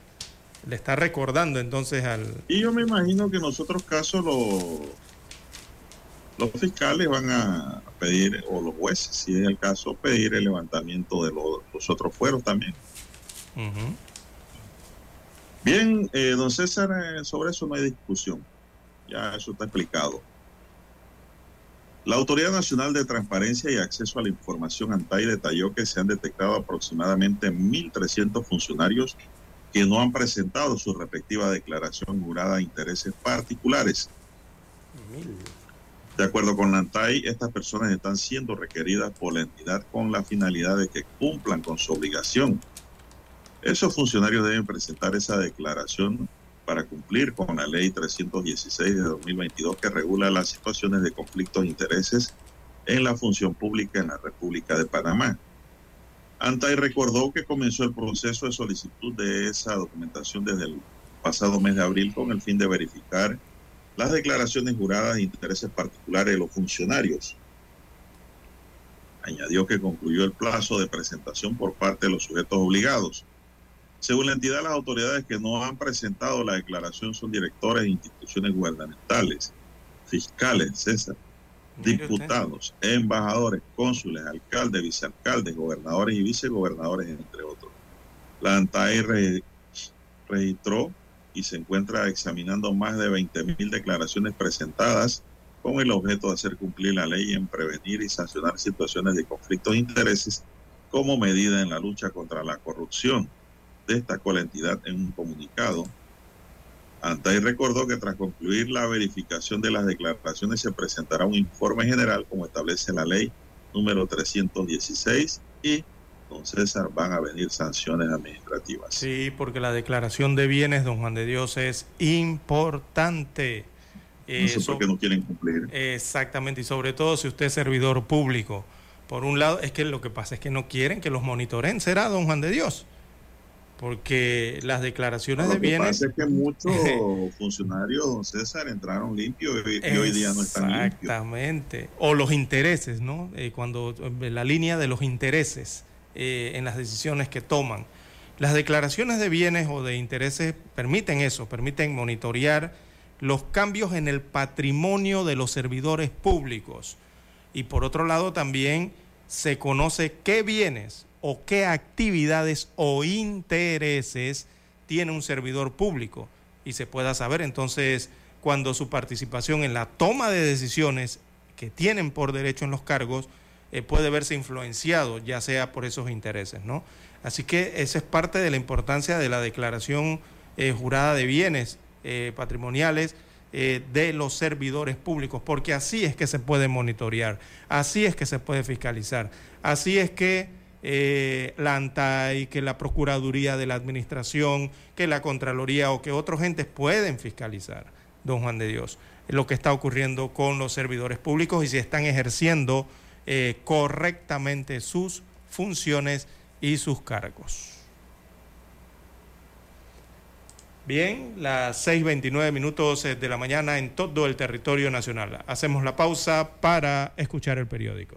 Le está recordando entonces al... Y yo me imagino que en los otros casos lo los fiscales van a pedir, o los jueces, si es el caso, pedir el levantamiento de los, otros fueros también. Bien, eh, don César, eh, sobre eso no hay discusión. Ya eso está explicado. La Autoridad Nacional de Transparencia y Acceso a la Información ANTAI detalló que se han detectado aproximadamente 1.300 funcionarios que no han presentado su respectiva declaración jurada de intereses particulares. De acuerdo con la ANTAI, estas personas están siendo requeridas por la entidad con la finalidad de que cumplan con su obligación. Esos funcionarios deben presentar esa declaración para cumplir con la Ley 316 de 2022 que regula las situaciones de conflictos de intereses en la función pública en la República de Panamá. ANTAI recordó que comenzó el proceso de solicitud de esa documentación desde el pasado mes de abril con el fin de verificar las declaraciones juradas de intereses particulares de los funcionarios. Añadió que concluyó el plazo de presentación por parte de los sujetos obligados. Según la entidad, las autoridades que no han presentado la declaración son directores de instituciones gubernamentales, fiscales, César, diputados, embajadores, cónsules, alcaldes, vicealcaldes, gobernadores y vicegobernadores, entre otros. La ANTAE registró y se encuentra examinando más de 20.000 declaraciones presentadas con el objeto de hacer cumplir la ley en prevenir y sancionar situaciones de conflicto de intereses como medida en la lucha contra la corrupción. Destacó la entidad en un comunicado. Antay recordó que tras concluir la verificación de las declaraciones se presentará un informe general como establece la ley número 316 y don César, van a venir sanciones administrativas. Sí, porque la declaración de bienes, don Juan de Dios, es importante. No sé por qué no quieren cumplir. Exactamente, y sobre todo si usted es servidor público. Por un lado, es que lo que pasa es que no quieren que los monitoreen, será don Juan de Dios. Porque las declaraciones de bienes. Lo que pasa es que [LAUGHS] muchos funcionarios, don César, entraron limpios y, hoy día no están limpios. Exactamente. O los intereses, ¿no? Eh, cuando la línea de los intereses eh, en las decisiones que toman. Las declaraciones de bienes o de intereses permiten eso, permiten monitorear los cambios en el patrimonio de los servidores públicos. Y por otro lado también se conoce qué bienes o qué actividades o intereses tiene un servidor público y se pueda saber entonces cuando su participación en la toma de decisiones que tienen por derecho en los cargos eh, puede verse influenciado, ya sea por esos intereses, ¿no? Así que esa es parte de la importancia de la declaración eh, jurada de bienes eh, patrimoniales de los servidores públicos, porque así es que se puede monitorear, así es que se puede fiscalizar, así es que la ANTAI, que la Procuraduría de la Administración, que la Contraloría o que otros entes pueden fiscalizar, don Juan de Dios, lo que está ocurriendo con los servidores públicos y si están ejerciendo eh, correctamente sus funciones y sus cargos. Bien, las 6.29 minutos de la mañana en todo el territorio nacional. Hacemos la pausa para escuchar el periódico.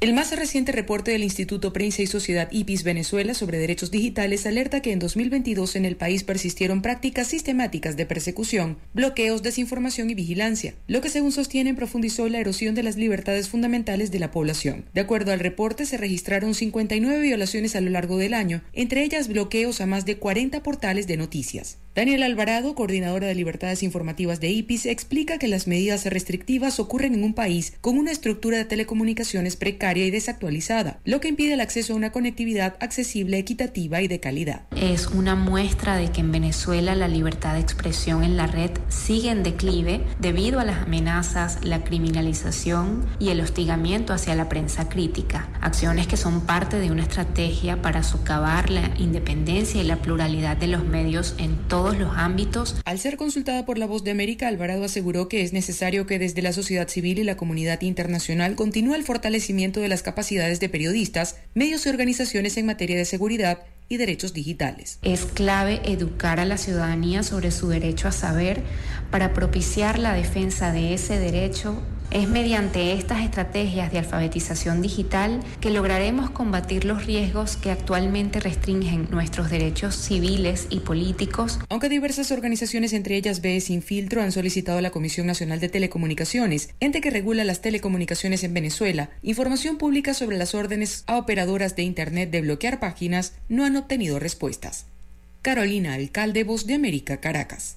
El más reciente reporte del Instituto Prensa y Sociedad IPIS Venezuela sobre derechos digitales alerta que en 2022 en el país persistieron prácticas sistemáticas de persecución, bloqueos, desinformación y vigilancia, lo que según sostienen profundizó la erosión de las libertades fundamentales de la población. De acuerdo al reporte, se registraron 59 violaciones a lo largo del año, entre ellas bloqueos a más de 40 portales de noticias. Daniel Alvarado, coordinadora de libertades informativas de IPIS, explica que las medidas restrictivas ocurren en un país con una estructura de telecomunicaciones precaria y desactualizada, lo que impide el acceso a una conectividad accesible, equitativa y de calidad. Es una muestra de que en Venezuela la libertad de expresión en la red sigue en declive debido a las amenazas, la criminalización y el hostigamiento hacia la prensa crítica, acciones que son parte de una estrategia para socavar la independencia y la pluralidad de los medios en todo los ámbitos. Al ser consultada por La Voz de América, Alvarado aseguró que es necesario que desde la sociedad civil y la comunidad internacional continúe el fortalecimiento de las capacidades de periodistas, medios y organizaciones en materia de seguridad y derechos digitales. Es clave educar a la ciudadanía sobre su derecho a saber para propiciar la defensa de ese derecho es mediante estas estrategias de alfabetización digital que lograremos combatir los riesgos que actualmente restringen nuestros derechos civiles y políticos. Aunque diversas organizaciones, entre ellas BE Sin Filtro, han solicitado a la Comisión Nacional de Telecomunicaciones, ente que regula las telecomunicaciones en Venezuela, información pública sobre las órdenes a operadoras de Internet de bloquear páginas, no han obtenido respuestas. Carolina, alcalde Voz de América, Caracas.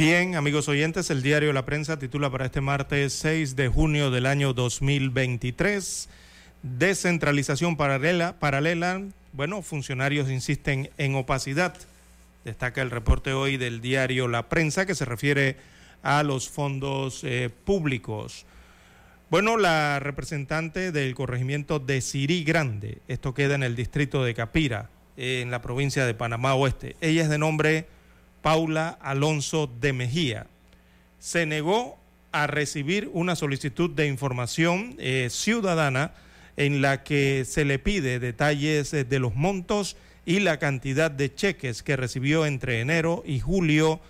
Bien, amigos oyentes, el diario La Prensa titula para este martes 6 de junio del año 2023, descentralización paralela, bueno, funcionarios insisten en opacidad. Destaca el reporte hoy del diario La Prensa que se refiere a los fondos eh, públicos. Bueno, la representante del corregimiento de Sirí Grande, esto queda en el distrito de Capira, en la provincia de Panamá Oeste. Ella es de nombre Paula Alonso de Mejía. Se negó a recibir una solicitud de información eh, ciudadana en la que se le pide detalles eh, de los montos y la cantidad de cheques que recibió entre enero y julio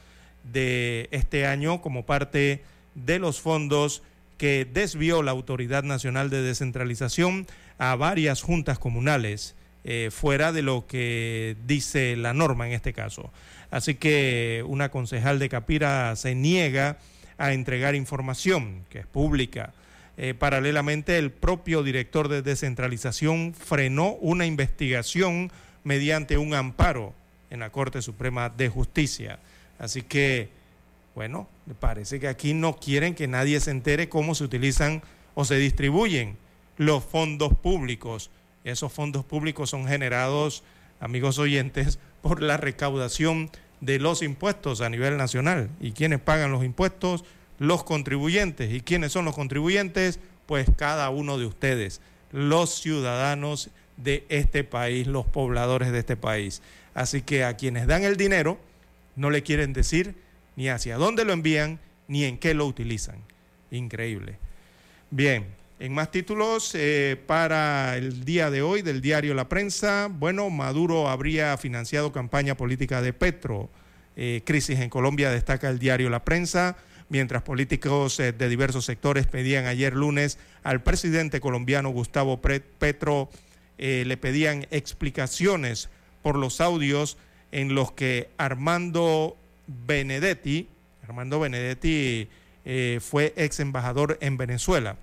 de este año como parte de los fondos que desvió la Autoridad Nacional de Descentralización a varias juntas comunales, eh, fuera de lo que dice la norma en este caso. Así que una concejal de Capira se niega a entregar información que es pública. Eh, paralelamente, el propio director de descentralización frenó una investigación mediante un amparo en la Corte Suprema de Justicia. Así que, bueno, parece que aquí no quieren que nadie se entere cómo se utilizan o se distribuyen los fondos públicos. Esos fondos públicos son generados, amigos oyentes, por la recaudación de los impuestos a nivel nacional. ¿Y quiénes pagan los impuestos? Los contribuyentes. ¿Y quiénes son los contribuyentes? Pues cada uno de ustedes, los ciudadanos de este país, los pobladores de este país. Así que a quienes dan el dinero no le quieren decir ni hacia dónde lo envían ni en qué lo utilizan. Increíble. Bien, en más títulos eh, para el día de hoy del diario La Prensa, bueno, Maduro habría financiado campaña política de Petro. Eh, crisis en Colombia destaca el diario La Prensa, mientras políticos eh, de diversos sectores pedían ayer lunes al presidente colombiano Gustavo Petro, le pedían explicaciones por los audios en los que Armando Benedetti, Armando Benedetti fue ex embajador en Venezuela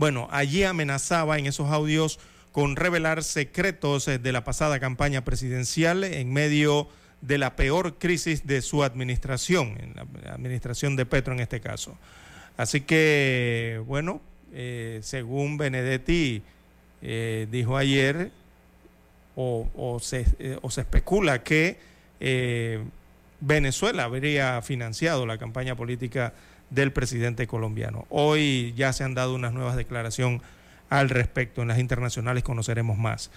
bueno, allí amenazaba en esos audios con revelar secretos eh, de la pasada campaña presidencial en medio de la peor crisis de su administración, en la administración de Petro en este caso. Así que, bueno, eh, según Benedetti eh, dijo ayer, o, se, o, se, especula que Venezuela habría financiado la campaña política del presidente colombiano. Hoy ya se han dado unas nuevas declaraciones al respecto. En las internacionales conoceremos más.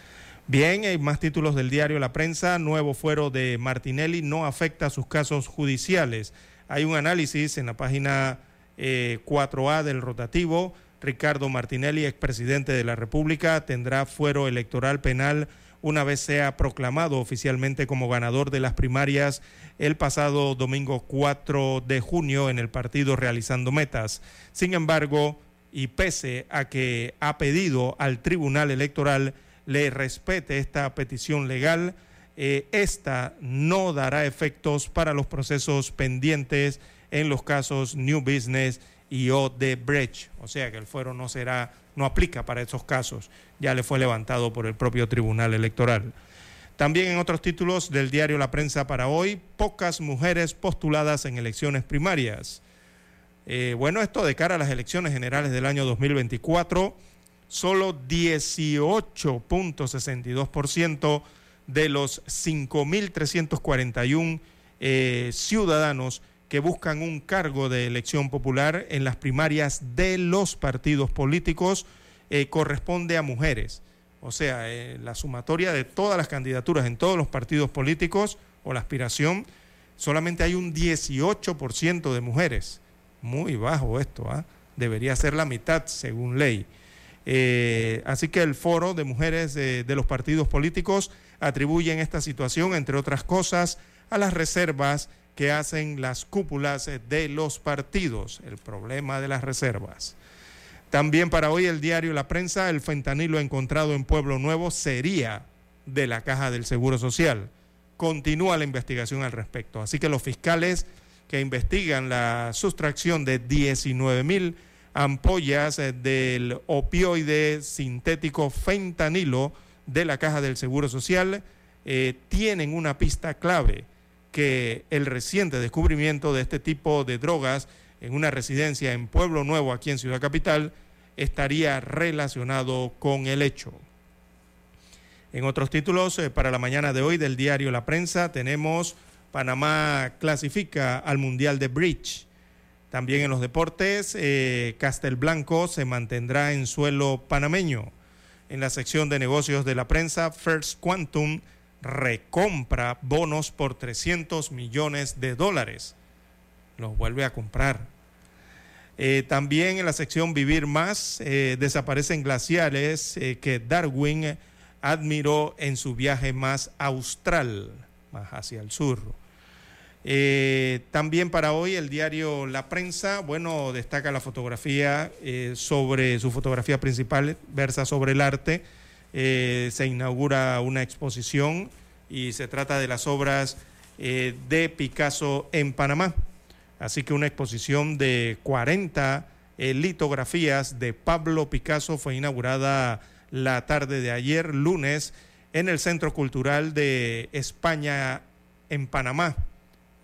Bien, hay más títulos del diario La Prensa. Nuevo fuero de Martinelli no afecta a sus casos judiciales. Hay un análisis en la página 4A eh, del rotativo. Ricardo Martinelli, expresidente de la República, tendrá fuero electoral penal una vez sea proclamado oficialmente como ganador de las primarias el pasado domingo 4 de junio en el partido Realizando Metas. Sin embargo, y pese a que ha pedido al Tribunal Electoral le respete esta petición legal, eh, esta no dará efectos para los procesos pendientes en los casos New Business y Odebrecht. O sea que el fuero no será no aplica para esos casos. Ya le fue levantado por el propio Tribunal Electoral. También en otros títulos del diario La Prensa para hoy, pocas mujeres postuladas en elecciones primarias. Eh, bueno, esto de cara a las elecciones generales del año 2024, solo 18.62% de los 5.341 eh, ciudadanos que buscan un cargo de elección popular en las primarias de los partidos políticos eh, corresponde a mujeres. O sea, eh, la sumatoria de todas las candidaturas en todos los partidos políticos o la aspiración, solamente hay un 18% de mujeres. Muy bajo esto, ¿ah? debería ser la mitad según ley. Eh, así que el foro de mujeres de los partidos políticos atribuyen esta situación, entre otras cosas, a las reservas que hacen las cúpulas de los partidos, el problema de las reservas. También para hoy el diario La Prensa, el fentanilo encontrado en Pueblo Nuevo sería de la caja del Seguro Social. Continúa la investigación al respecto. Así que los fiscales que investigan la sustracción de 19 mil ampollas del opioide sintético fentanilo de la caja del Seguro Social eh, tienen una pista clave que el reciente descubrimiento de este tipo de drogas en una residencia en Pueblo Nuevo, aquí en Ciudad Capital, estaría relacionado con el hecho. En otros títulos, eh, para la mañana de hoy del diario La Prensa, tenemos Panamá clasifica al Mundial de Bridge. También en los deportes, eh, Castelblanco se mantendrá en suelo panameño. En la sección de negocios de la prensa, First Quantum recompra bonos por 300 millones de dólares. Los vuelve a comprar. Eh, también en la sección Vivir Más eh, desaparecen glaciares eh, que Darwin admiró en su viaje más austral, más hacia el sur. también para hoy el diario La Prensa, bueno, destaca la fotografía sobre su fotografía principal, versa sobre el arte. se inaugura una exposición y se trata de las obras de Picasso en Panamá. Así que una exposición de 40 eh, litografías de Pablo Picasso fue inaugurada la tarde de ayer, lunes, en el Centro Cultural de España en Panamá.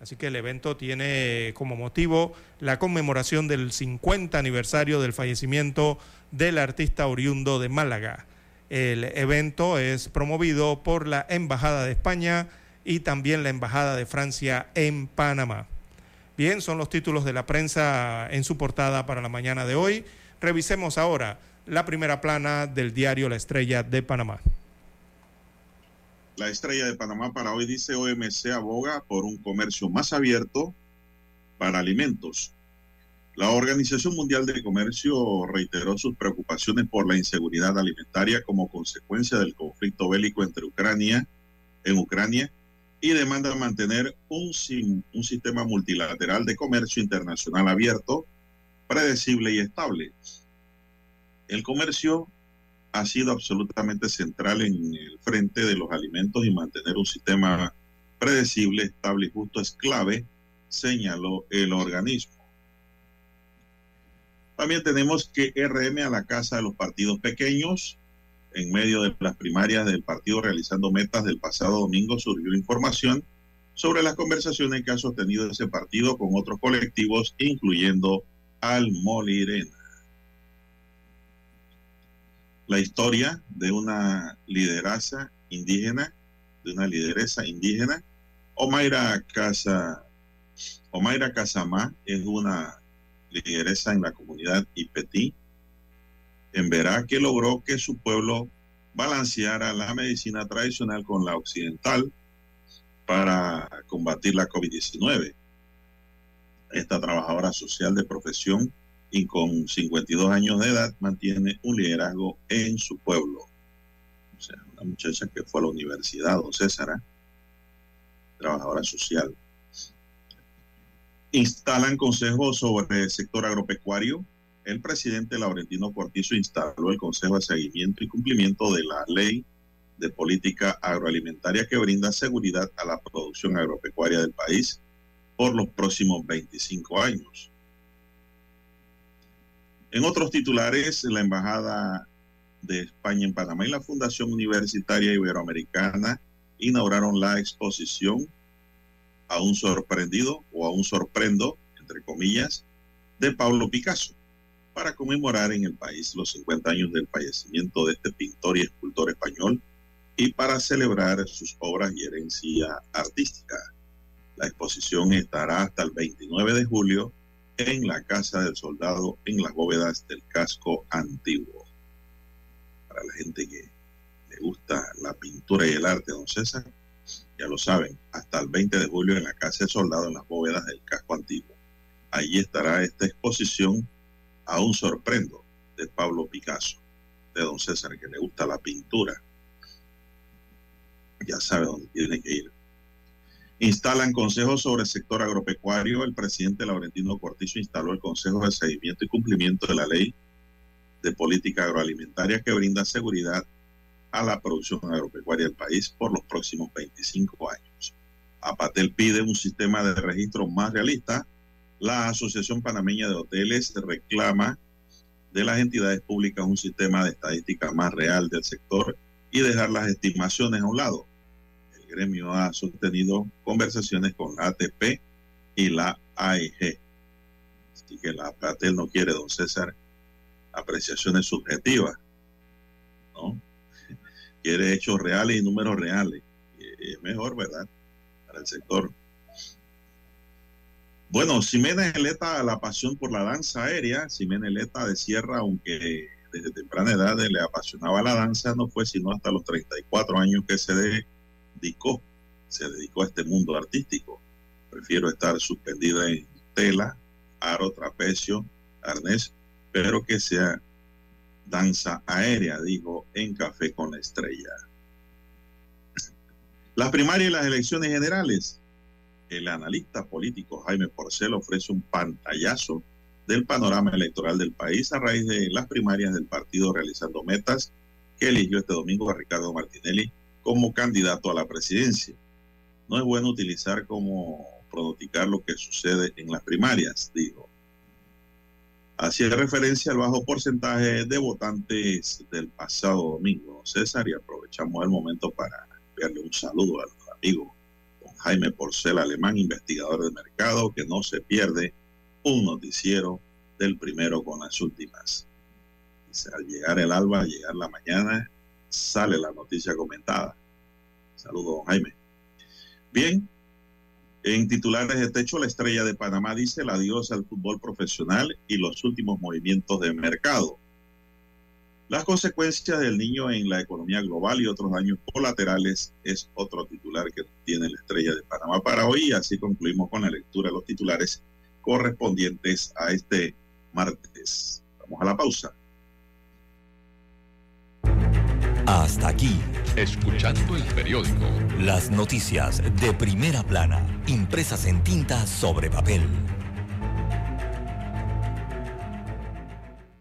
Así que el evento tiene como motivo la conmemoración del 50 aniversario del fallecimiento del artista oriundo de Málaga. El evento es promovido por la Embajada de España y también la Embajada de Francia en Panamá. Bien, son los títulos de la prensa en su portada para la mañana de hoy. Revisemos ahora la primera plana del diario La Estrella de Panamá. La Estrella de Panamá para hoy dice OMC aboga por un comercio más abierto para alimentos. La Organización Mundial de Comercio reiteró sus preocupaciones por la inseguridad alimentaria como consecuencia del conflicto bélico entre Ucrania en Ucrania y demanda mantener un, un sistema multilateral de comercio internacional abierto, predecible y estable. El comercio ha sido absolutamente central en el frente de los alimentos y mantener un sistema predecible, estable y justo es clave, señaló el organismo. También tenemos que RM a la casa de los partidos pequeños, en medio de las primarias del partido realizando metas del pasado domingo surgió información sobre las conversaciones que ha sostenido ese partido con otros colectivos, incluyendo al Molirena. La historia de una lideraza indígena, de una lideresa indígena, Omaira Casa, Omaira Casamá es una lideresa en la comunidad Ipetí, en Verá que logró que su pueblo balanceara la medicina tradicional con la occidental para combatir la COVID-19. Esta trabajadora social de profesión y con 52 años de edad mantiene un liderazgo en su pueblo. O sea, una muchacha que fue a la universidad, don César, ¿eh? trabajadora social. Instalan consejos sobre el sector agropecuario el presidente Laurentino Cortizo instaló el Consejo de Seguimiento y Cumplimiento de la Ley de Política Agroalimentaria que brinda seguridad a la producción agropecuaria del país por los próximos 25 años. En otros titulares, la Embajada de España en Panamá y la Fundación Universitaria Iberoamericana inauguraron la exposición a un sorprendido o a un sorprendo, entre comillas, de Pablo Picasso para conmemorar en el país los 50 años del fallecimiento de este pintor y escultor español y para celebrar sus obras y herencia artística. La exposición estará hasta el 29 de julio en la Casa del Soldado en las bóvedas del casco antiguo. Para la gente que le gusta la pintura y el arte, don César, ya lo saben, hasta el 20 de julio en la Casa del Soldado en las bóvedas del casco antiguo. Allí estará esta exposición Aún sorprendo de Pablo Picasso, de don César, que le gusta la pintura. Ya sabe dónde tiene que ir. Instalan consejos sobre el sector agropecuario. El presidente Laurentino Cortizo instaló el Consejo de Seguimiento y Cumplimiento de la Ley de Política Agroalimentaria que brinda seguridad a la producción agropecuaria del país por los próximos 25 años. Apatel pide un sistema de registro más realista la Asociación Panameña de Hoteles reclama de las entidades públicas un sistema de estadística más real del sector y dejar las estimaciones a un lado. El gremio ha sostenido conversaciones con la ATP y la AEG. Así que la Patel no quiere, don César, apreciaciones subjetivas, ¿no? [LAUGHS] Quiere hechos reales y números reales. Y es mejor, ¿verdad? Para el sector. Bueno, Ximena Eleta, la pasión por la danza aérea. Ximena Eleta de Sierra, aunque desde temprana edad le apasionaba la danza, no fue sino hasta los 34 años que se dedicó, se dedicó a este mundo artístico. Prefiero estar suspendida en tela, aro, trapecio, arnés, pero que sea danza aérea, dijo en Café con la Estrella. Las primarias y las elecciones generales. El analista político Jaime Porcel ofrece un pantallazo del panorama electoral del país a raíz de las primarias del partido realizando metas que eligió este domingo a Ricardo Martinelli como candidato a la presidencia. No es bueno utilizar como pronosticar lo que sucede en las primarias, dijo. Hacía referencia al bajo porcentaje de votantes del pasado domingo, César, y aprovechamos el momento para enviarle un saludo a los amigos Jaime Porcel Alemán, investigador de mercado, que no se pierde un noticiero del primero con las últimas. al llegar el alba, al llegar la mañana, sale la noticia comentada. Saludos, don Jaime. Bien, en titulares de techo, la estrella de Panamá dice el adiós al fútbol profesional y los últimos movimientos de mercado. Las consecuencias del niño en la economía global y otros daños colaterales es otro titular que tiene la estrella de Panamá para hoy. Así concluimos con la lectura de los titulares correspondientes a este martes. Vamos a la pausa. Hasta aquí. Escuchando el periódico. Las noticias de primera plana, impresas en tinta sobre papel.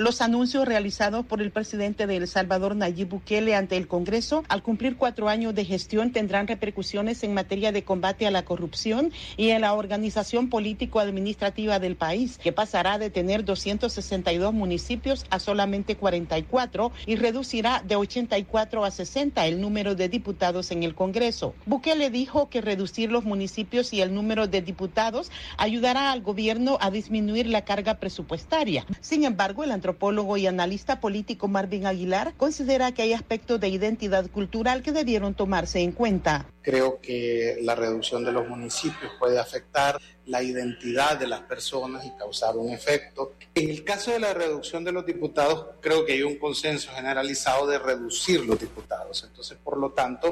Los anuncios realizados por el presidente de El Salvador, Nayib Bukele, ante el Congreso, al cumplir cuatro años de gestión, tendrán repercusiones en materia de combate a la corrupción y en la organización político-administrativa del país, que pasará de tener 262 municipios a solamente 44 y reducirá de 84 a 60 el número de diputados en el Congreso. Bukele dijo que reducir los municipios y el número de diputados ayudará al gobierno a disminuir la carga presupuestaria. Sin embargo, el antropólogo y analista político Marvin Aguilar considera que hay aspectos de identidad cultural que debieron tomarse en cuenta. Creo que la reducción de los municipios puede afectar la identidad de las personas y causar un efecto. En el caso de la reducción de los diputados, creo que hay un consenso generalizado de reducir los diputados. Entonces, por lo tanto,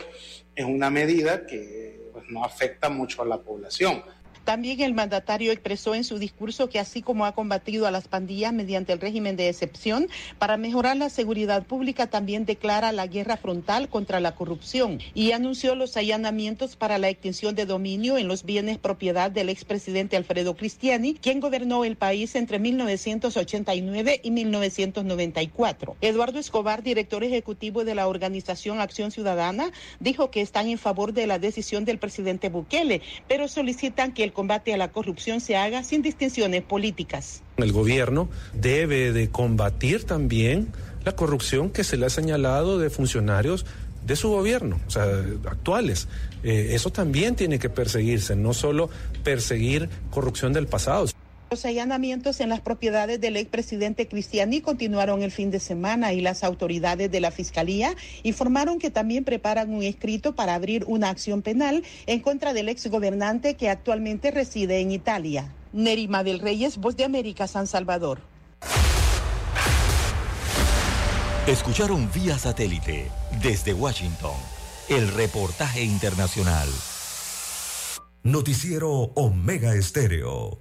es una medida que pues, no afecta mucho a la población. También el mandatario expresó en su discurso que así como ha combatido a las pandillas mediante el régimen de excepción para mejorar la seguridad pública, también declara la guerra frontal contra la corrupción y anunció los allanamientos para la extinción de dominio en los bienes propiedad del expresidente Alfredo Cristiani, quien gobernó el país entre 1989 y 1994. Eduardo Escobar, director ejecutivo de la organización Acción Ciudadana, dijo que están en favor de la decisión del presidente Bukele, pero solicitan que el combate a la corrupción se haga sin distinciones políticas. El gobierno debe de combatir también la corrupción que se le ha señalado de funcionarios de su gobierno, o sea, actuales. Eh, eso también tiene que perseguirse, no solo perseguir corrupción del pasado. Los allanamientos en las propiedades del expresidente Cristiani continuaron el fin de semana y las autoridades de la Fiscalía informaron que también preparan un escrito para abrir una acción penal en contra del exgobernante que actualmente reside en Italia. Nerima del Reyes, Voz de América, San Salvador. Escucharon vía satélite desde Washington el reportaje internacional. Noticiero Omega Estéreo.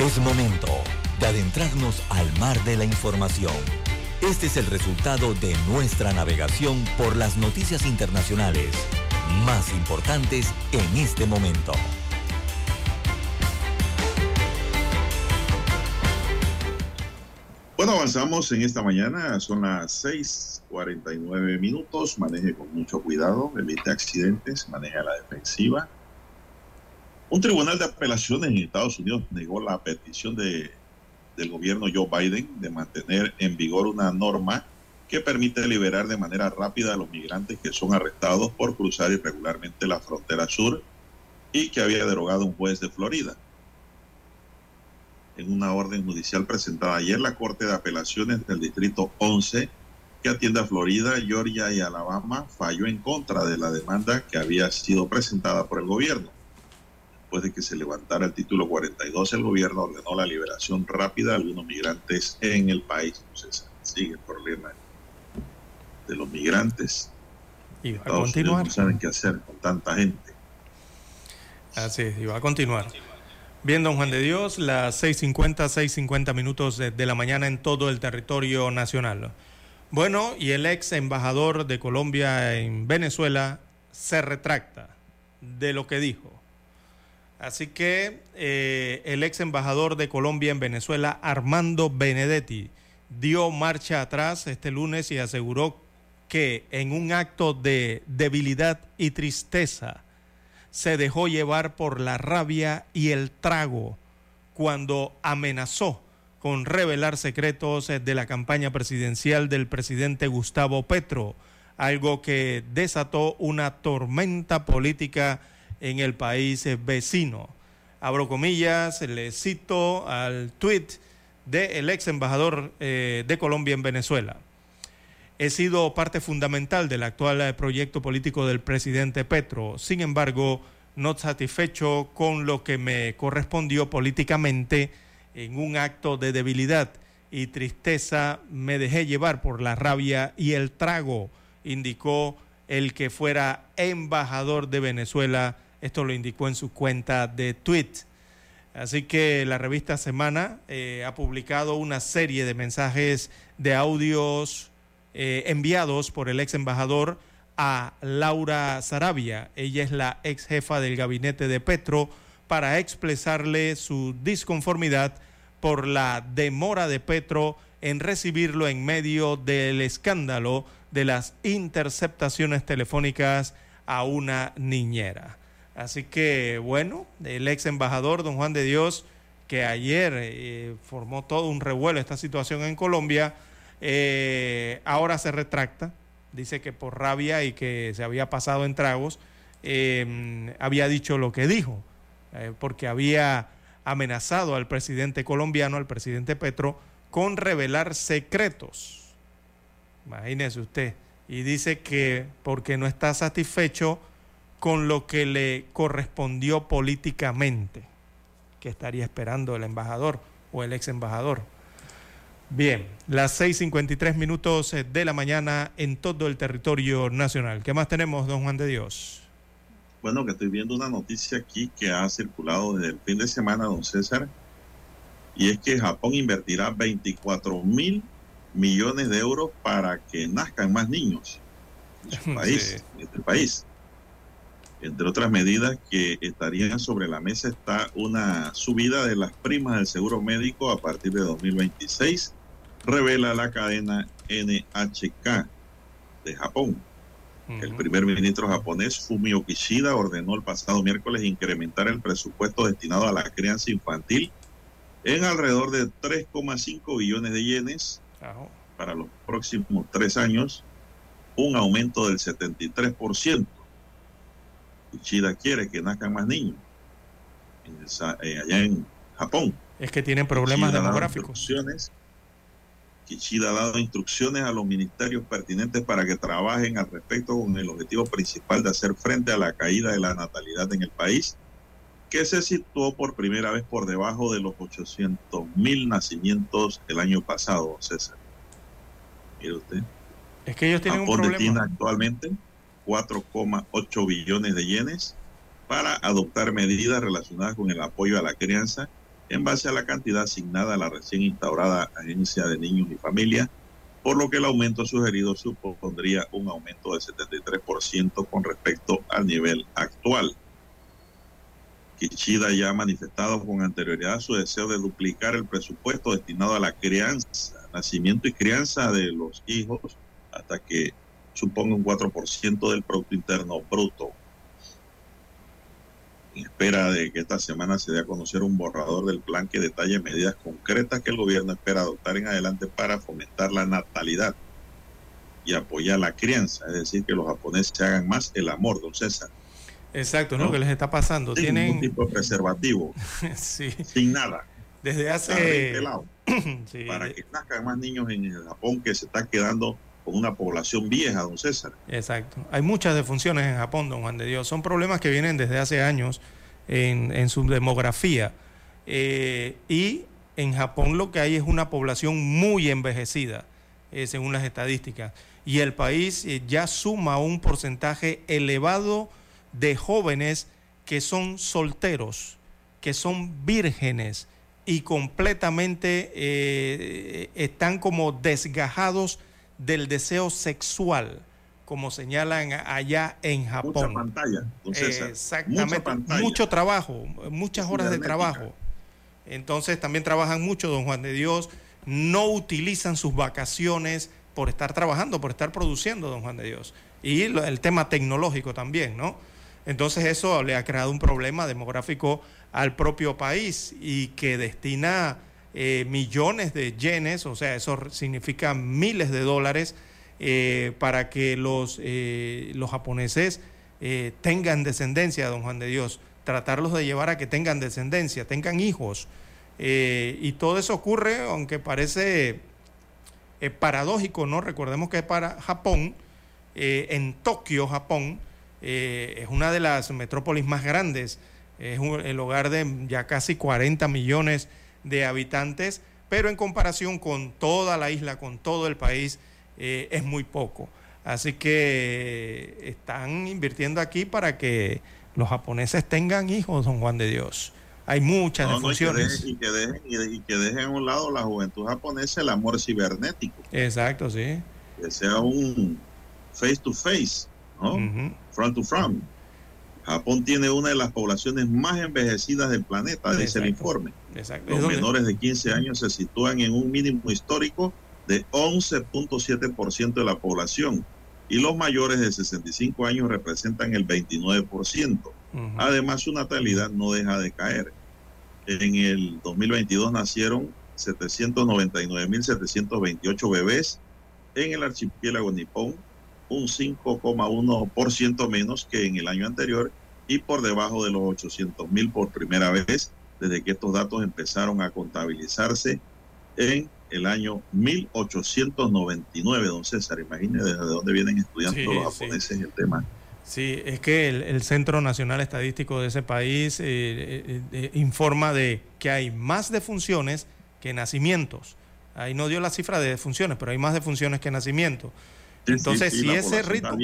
Es momento de adentrarnos al mar de la información. Este es el resultado de nuestra navegación por las noticias internacionales más importantes en este momento. Bueno, avanzamos en esta mañana, son las 6:49 minutos. Maneje con mucho cuidado, evite accidentes, maneje a la defensiva. Un tribunal de apelaciones en Estados Unidos negó la petición de, del gobierno Joe Biden de mantener en vigor una norma que permite liberar de manera rápida a los migrantes que son arrestados por cruzar irregularmente la frontera sur y que había derogado un juez de Florida en una orden judicial presentada ayer la Corte de Apelaciones del Distrito 11, que atiende a Florida, Georgia y Alabama, falló en contra de la demanda que había sido presentada por el gobierno. Después de que se levantara el título 42, el gobierno ordenó la liberación rápida de algunos migrantes en el país. Entonces, sigue el problema de los migrantes. Y va a continuar. No saben qué hacer con tanta gente. Así es, y va a continuar. Bien, don Juan de Dios, las 6.50, 6.50 minutos de, de, la mañana en todo el territorio nacional. Bueno, y el ex embajador de Colombia en Venezuela se retracta de lo que dijo. Así que eh, el ex embajador de Colombia en Venezuela, Armando Benedetti, dio marcha atrás este lunes y aseguró que en un acto de debilidad y tristeza, se dejó llevar por la rabia y el trago cuando amenazó con revelar secretos de la campaña presidencial del presidente Gustavo Petro, algo que desató una tormenta política en el país vecino. Abro comillas, le cito al tuit del ex embajador eh, de Colombia en Venezuela. He sido parte fundamental del actual eh, proyecto político del presidente Petro. Sin embargo, no satisfecho con lo que me correspondió políticamente en un acto de debilidad y tristeza, me dejé llevar por la rabia y el trago, indicó el que fuera embajador de Venezuela. Esto lo indicó en su cuenta de Twitter. Así que la revista Semana eh, ha publicado una serie de mensajes de audios eh, enviados por el ex embajador a Laura Sarabia. Ella es la ex jefa del gabinete de Petro para expresarle su disconformidad por la demora de Petro en recibirlo en medio del escándalo de las interceptaciones telefónicas a una niñera. Así que, bueno, el ex embajador, don Juan de Dios, que ayer eh, formó todo un revuelo esta situación en Colombia, eh, ahora se retracta, dice que por rabia y que se había pasado en tragos, eh, había dicho lo que dijo, porque había amenazado al presidente colombiano, al presidente Petro, con revelar secretos. Imagínese usted. Y dice que porque no está satisfecho con lo que le correspondió políticamente, que estaría esperando el embajador o el ex embajador. Bien, las 6.53 minutos eh, de la mañana en todo el territorio nacional. ¿Qué más tenemos, don Juan de Dios? Bueno, que estoy viendo una noticia aquí que ha circulado desde el fin de semana, don César, y es que Japón invertirá 24 mil millones de euros para que nazcan más niños en su [LAUGHS] país, en este país. Entre otras medidas que estarían sobre la mesa está una subida de las primas del seguro médico a partir de 2026 revela la cadena NHK de Japón. El primer ministro japonés Fumio Kishida ordenó el pasado miércoles incrementar el presupuesto destinado a la crianza infantil en alrededor de 3,5 billones de yenes para los próximos tres años, un aumento del 73%. Kishida quiere que nazcan más niños eh, allá en Japón. Es que tienen problemas demográficos. Kichida ha dado instrucciones a los ministerios pertinentes para que trabajen al respecto con el objetivo principal de hacer frente a la caída de la natalidad en el país, que se situó por primera vez por debajo de los 800 mil nacimientos el año pasado, César. Mire usted. Es que ellos tienen un problema. actualmente 4,8 billones de yenes para adoptar medidas relacionadas con el apoyo a la crianza en base a la cantidad asignada a la recién instaurada Agencia de Niños y Familia, por lo que el aumento sugerido supondría un aumento del 73% con respecto al nivel actual. Kichida ya ha manifestado con anterioridad su deseo de duplicar el presupuesto destinado a la crianza nacimiento y crianza de los hijos hasta que suponga un 4% del Producto Interno Bruto. En espera de que esta semana se dé a conocer un borrador del plan que detalle medidas concretas que el gobierno espera adoptar en adelante para fomentar la natalidad y apoyar la crianza, es decir, que los japoneses se hagan más el amor, don César. Exacto, ¿no? ¿Qué les está pasando? Sin Tienen ningún tipo de preservativo, [LAUGHS] sí, sin nada. desde hace [CLEARS THROAT] sí, para que nazcan más niños en el Japón que se está quedando una población vieja, don César. Exacto. Hay muchas defunciones en Japón, don Juan de Dios. Son problemas que vienen desde hace años en, en su demografía. Eh, y en Japón lo que hay es una población muy envejecida, eh, según las estadísticas. Y el país eh, ya suma un porcentaje elevado de jóvenes que son solteros, que son vírgenes y completamente están como desgajados del deseo sexual, como señalan allá en Mucha Japón. pantalla, don César. Exactamente, Mucha pantalla. mucho trabajo, muchas horas de trabajo. Entonces también trabajan mucho, don Juan de Dios, no utilizan sus vacaciones por estar trabajando, por estar produciendo, don Juan de Dios. Y lo- el tema tecnológico también, ¿no? Entonces eso le ha creado un problema demográfico al propio país y que destina eh, millones de yenes, o sea, eso significa miles de dólares eh, para que los, eh, los japoneses eh, tengan descendencia, don Juan de Dios, tratarlos de llevar a que tengan descendencia, tengan hijos. Y todo eso ocurre, aunque parece paradójico, ¿no? Recordemos que para Japón, en Tokio, Japón, es una de las metrópolis más grandes, es el hogar de ya casi 40 millones de habitantes, pero en comparación con toda la isla, con todo el país, eh, es muy poco. Así que eh, están invirtiendo aquí para que los japoneses tengan hijos, don Juan de Dios. Hay muchas No, no, y que dejen- y, que dejen, y, de- y que dejen a un lado la juventud japonesa el amor cibernético, Exacto, sí. que sea un face to face, ¿no? Front to front. Japón tiene una de las poblaciones más envejecidas del planeta, dice el informe. Exacto. Los menores de 15 años se sitúan en un mínimo histórico de 11.7% de la población y los mayores de 65 años representan el 29%. Ujú. Además, su natalidad no deja de caer. En el 2022 nacieron 799.728 bebés en el archipiélago nipón, un 5,1% menos que en el año anterior y por debajo de los 800.000 por primera vez desde que estos datos empezaron a contabilizarse en el año 1899, don César. Imagínese desde dónde vienen estudiando Sí, los sí. japoneses el tema. Sí, es que el, el Centro Nacional Estadístico de ese país eh, eh, eh, informa de que hay más defunciones que nacimientos. Ahí no dio la cifra de defunciones, pero hay más defunciones que nacimientos. Sí, Entonces, si ese ritmo,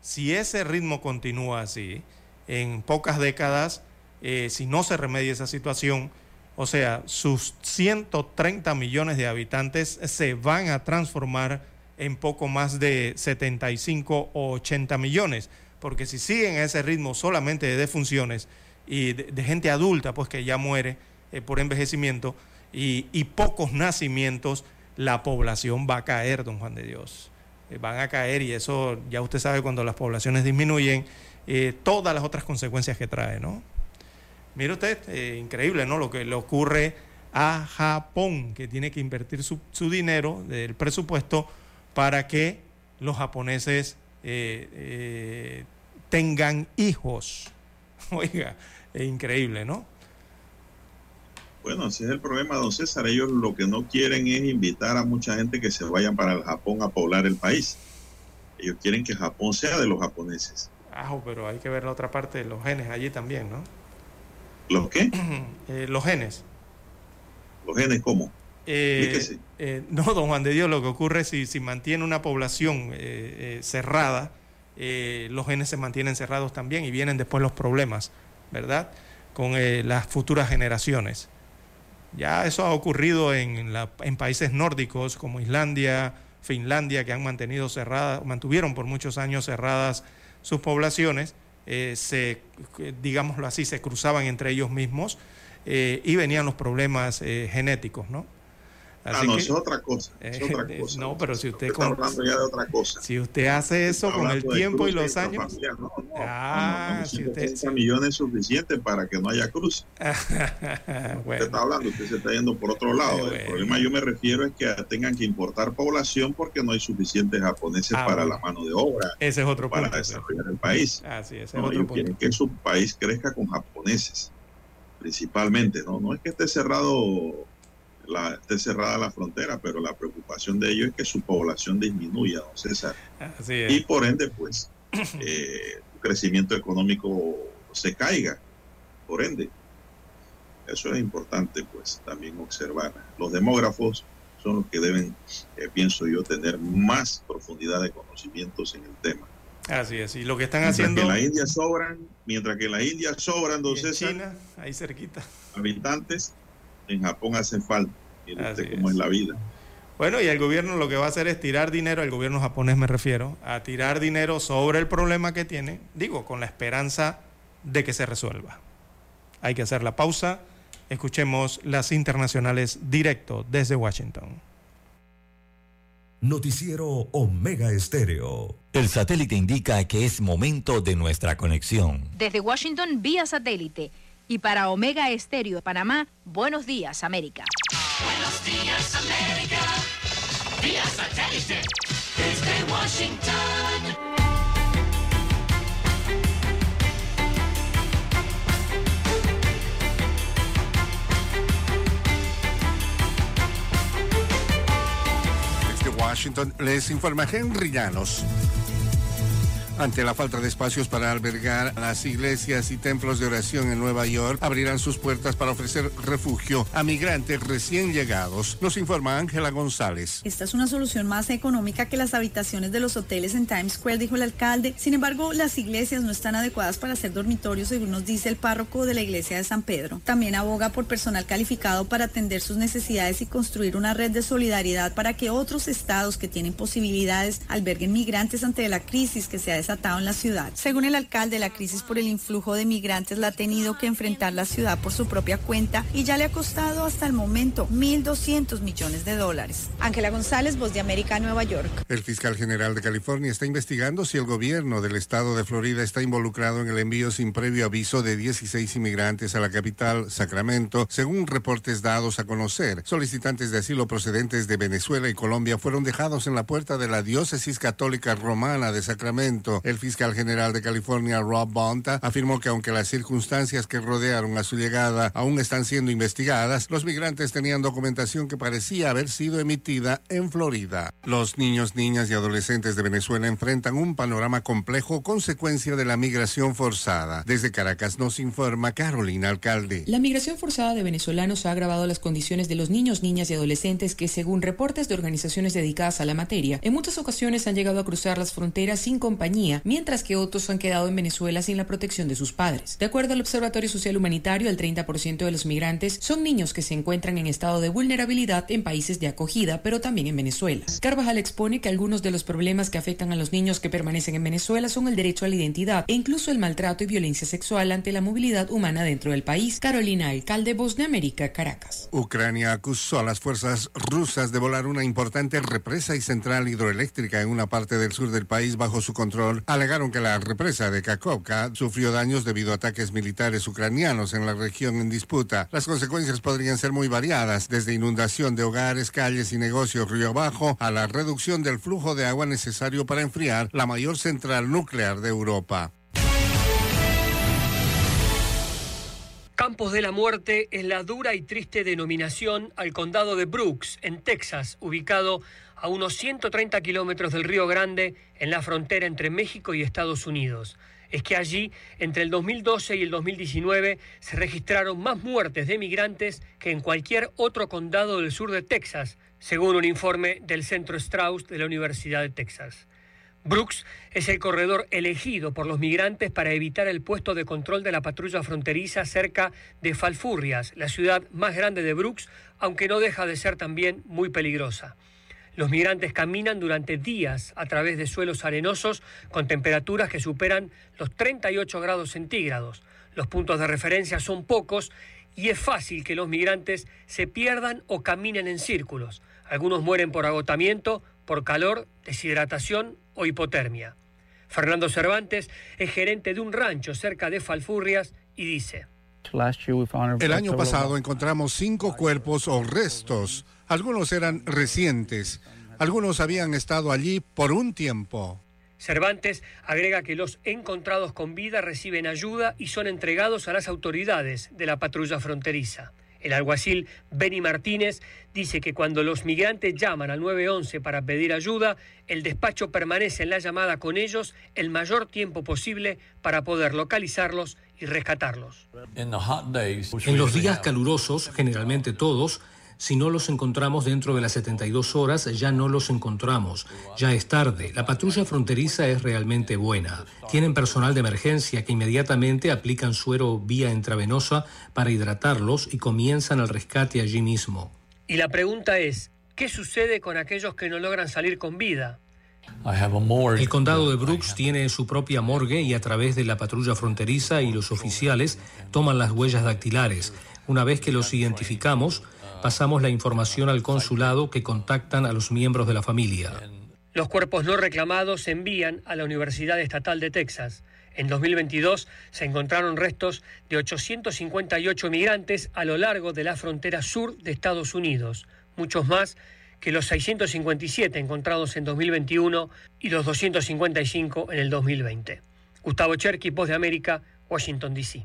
si ese ritmo continúa así, en pocas décadas, eh, si no se remedia esa situación, o sea, sus 130 millones de habitantes se van a transformar en poco más de 75 o 80 millones, porque si siguen a ese ritmo solamente de defunciones y de, gente adulta, pues que ya muere eh, por envejecimiento, y, pocos nacimientos, la población va a caer, don Juan de Dios eh, van a caer y eso ya usted sabe cuando las poblaciones disminuyen, todas las otras consecuencias que trae, ¿no? Mire usted, eh, increíble, ¿no? Lo que le ocurre a Japón, que tiene que invertir su, su dinero del presupuesto para que los japoneses eh, eh, tengan hijos. [LAUGHS] Oiga, es increíble, ¿no? Bueno, ese es el problema, don César. Ellos lo que no quieren es invitar a mucha gente que se vayan para el Japón a poblar el país. Ellos quieren que Japón sea de los japoneses. Ajo, pero hay que ver la otra parte, los genes allí también, ¿no? ¿Los qué? [CLEARS THROAT] Eh, los genes. ¿Los genes cómo? Eh, eh, [LAUGHS] no, don Juan de Dios, lo que ocurre es si, si mantiene una población eh, eh, cerrada, los genes se mantienen cerrados también y vienen después los problemas, ¿verdad? Con eh, las futuras generaciones. Ya eso ha ocurrido en, la- en países nórdicos como Islandia, Finlandia, que han mantenido cerradas, mantuvieron por muchos años cerradas sus poblaciones, eh, se, eh, digámoslo así, se cruzaban entre ellos mismos eh, y venían los problemas eh, genéticos, ¿no? Ah, no, es otra cosa. Es eh, otra [LAUGHS] cosa. no, pero si usted. Está hablando ya de otra cosa. Si usted hace eso con el tiempo y los años. No, no, ah, no, si usted. millones es suficiente para que no haya cruz. [LAUGHS] Usted está hablando, usted se está yendo por otro lado. El problema yo me refiero es que tengan que importar población porque no hay suficientes japoneses ah, para la mano de obra. Ese es otro para desarrollar el país. Así es, no, otro quieren que su país crezca con japoneses, principalmente. No, no es que esté cerrado la, esté cerrada la frontera, pero la preocupación de ellos es que su población disminuya, don César. Y por ende, pues, [CLEARS THROAT] eh, crecimiento económico se caiga, por ende. Eso es importante, pues, también observar. Los demógrafos son los que deben, eh, pienso yo, tener más profundidad de conocimientos en el tema. Así es, y lo que están haciendo... Que la India sobran, mientras que en la India sobran, entonces China, ahí cerquita. Habitantes, en Japón hace falta. Mire cómo es la vida. Bueno, y el gobierno lo que va a hacer es tirar dinero, el gobierno japonés me refiero, a tirar dinero sobre el problema que tiene, digo, con la esperanza de que se resuelva. Hay que hacer la pausa. Escuchemos las internacionales directo desde Washington. Noticiero Omega Estéreo. El satélite indica que es momento de nuestra conexión. Desde Washington, vía satélite. Y para Omega Estéreo de Panamá, buenos días, América. Buenos días, América. Vía satélite. Desde Washington. Desde Washington les informa Henry Llanos. Ante la falta de espacios para albergar las iglesias y templos de oración en Nueva York, abrirán sus puertas para ofrecer refugio a migrantes recién llegados. Nos informa Ángela González. Esta es una solución más económica que las habitaciones de los hoteles en Times Square, dijo el alcalde. Sin embargo, las iglesias no están adecuadas para ser dormitorios, según nos dice el párroco de la iglesia de San Pedro. También aboga por personal calificado para atender sus necesidades y construir una red de solidaridad para que otros estados que tienen posibilidades alberguen migrantes ante la crisis que se ha desarrollado en la ciudad. Según el alcalde, la crisis por el influjo de migrantes la ha tenido que enfrentar la ciudad por su propia cuenta y ya le ha costado hasta el momento 1.200 millones de dólares. Ángela González, Voz de América, Nueva York. El fiscal general de California está investigando si el gobierno del estado de Florida está involucrado en el envío sin previo aviso de 16 inmigrantes a la capital, Sacramento, según reportes dados a conocer. Solicitantes de asilo procedentes de Venezuela y Colombia fueron dejados en la puerta de la diócesis católica romana de Sacramento el fiscal general de California, Rob Bonta, afirmó que aunque las circunstancias que rodearon a su llegada aún están siendo investigadas, los migrantes tenían documentación que parecía haber sido emitida en Florida. Los niños, niñas y adolescentes de Venezuela enfrentan un panorama complejo consecuencia de la migración forzada. Desde Caracas nos informa Carolina Alcalde. La migración forzada de venezolanos ha agravado las condiciones de los niños, niñas y adolescentes que, según reportes de organizaciones dedicadas a la materia, en muchas ocasiones han llegado a cruzar las fronteras sin compañía mientras que otros han quedado en Venezuela sin la protección de sus padres. De acuerdo al Observatorio Social Humanitario, el 30% de los migrantes son niños que se encuentran en estado de vulnerabilidad en países de acogida, pero también en Venezuela. Carvajal expone que algunos de los problemas que afectan a los niños que permanecen en Venezuela son el derecho a la identidad e incluso el maltrato y violencia sexual ante la movilidad humana dentro del país. Carolina Alcalde, Voz de América, Caracas. Ucrania acusó a las fuerzas rusas de volar una importante represa y central hidroeléctrica en una parte del sur del país bajo su control alegaron que la represa de Kakovka sufrió daños debido a ataques militares ucranianos en la región en disputa. Las consecuencias podrían ser muy variadas, desde inundación de hogares, calles y negocios río abajo a la reducción del flujo de agua necesario para enfriar la mayor central nuclear de Europa. Campos de la Muerte es la dura y triste denominación al condado de Brooks, en Texas, ubicado a unos 130 kilómetros del Río Grande, en la frontera entre México y Estados Unidos. Es que allí, entre el 2012 y el 2019, se registraron más muertes de migrantes que en cualquier otro condado del sur de Texas, según un informe del Centro Strauss de la Universidad de Texas. Brooks es el corredor elegido por los migrantes para evitar el puesto de control de la patrulla fronteriza cerca de Falfurrias, la ciudad más grande de Brooks, aunque no deja de ser también muy peligrosa. Los migrantes caminan durante días a través de suelos arenosos con temperaturas que superan los 38 grados centígrados. Los puntos de referencia son pocos y es fácil que los migrantes se pierdan o caminen en círculos. Algunos mueren por agotamiento, por calor, deshidratación o hipotermia. Fernando Cervantes es gerente de un rancho cerca de Falfurrias y dice, el año pasado encontramos cinco cuerpos o restos. Algunos eran recientes. Algunos habían estado allí por un tiempo. Cervantes agrega que los encontrados con vida reciben ayuda y son entregados a las autoridades de la patrulla fronteriza. El alguacil Benny Martínez dice que cuando los migrantes llaman al 911 para pedir ayuda, el despacho permanece en la llamada con ellos el mayor tiempo posible para poder localizarlos y rescatarlos. En los días calurosos, generalmente todos, si no los encontramos dentro de las 72 horas, ya no los encontramos. Ya es tarde. La patrulla fronteriza es realmente buena. Tienen personal de emergencia que inmediatamente aplican suero vía intravenosa para hidratarlos y comienzan el rescate allí mismo. Y la pregunta es, ¿qué sucede con aquellos que no logran salir con vida? El condado de Brooks tiene su propia morgue y a través de la patrulla fronteriza y los oficiales toman las huellas dactilares. Una vez que los identificamos, pasamos la información al consulado que contactan a los miembros de la familia. Los cuerpos no reclamados se envían a la Universidad Estatal de Texas. En 2022 se encontraron restos de 858 migrantes a lo largo de la frontera sur de Estados Unidos, muchos más que los 657 encontrados en 2021 y los 255 en el 2020. Gustavo Cherky, Voz de América, Washington, D.C.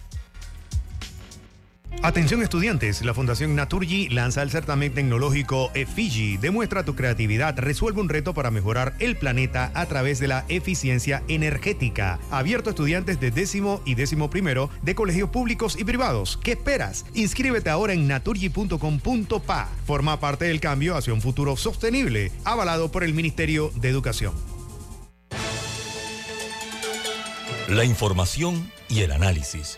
Atención estudiantes, la Fundación Naturgy lanza el certamen tecnológico EFIGI. Demuestra tu creatividad, resuelve un reto para mejorar el planeta a través de la eficiencia energética. Abierto a estudiantes de décimo y décimo primero de colegios públicos y privados. ¿Qué esperas? Inscríbete ahora en naturgy.com.pa. Forma parte del cambio hacia un futuro sostenible, avalado por el Ministerio de Educación. La información y el análisis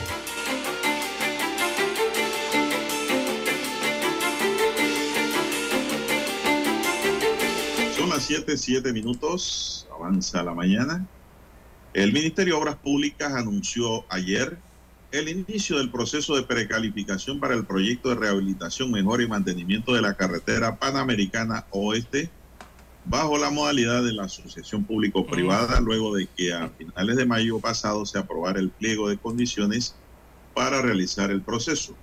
Las 7, 7 minutos, avanza la mañana. El Ministerio de Obras Públicas anunció ayer el inicio del proceso de precalificación para el proyecto de rehabilitación, mejora y mantenimiento de la carretera panamericana oeste bajo la modalidad de la asociación público-privada, luego de que a finales de mayo pasado se aprobara el pliego de condiciones para realizar el proceso.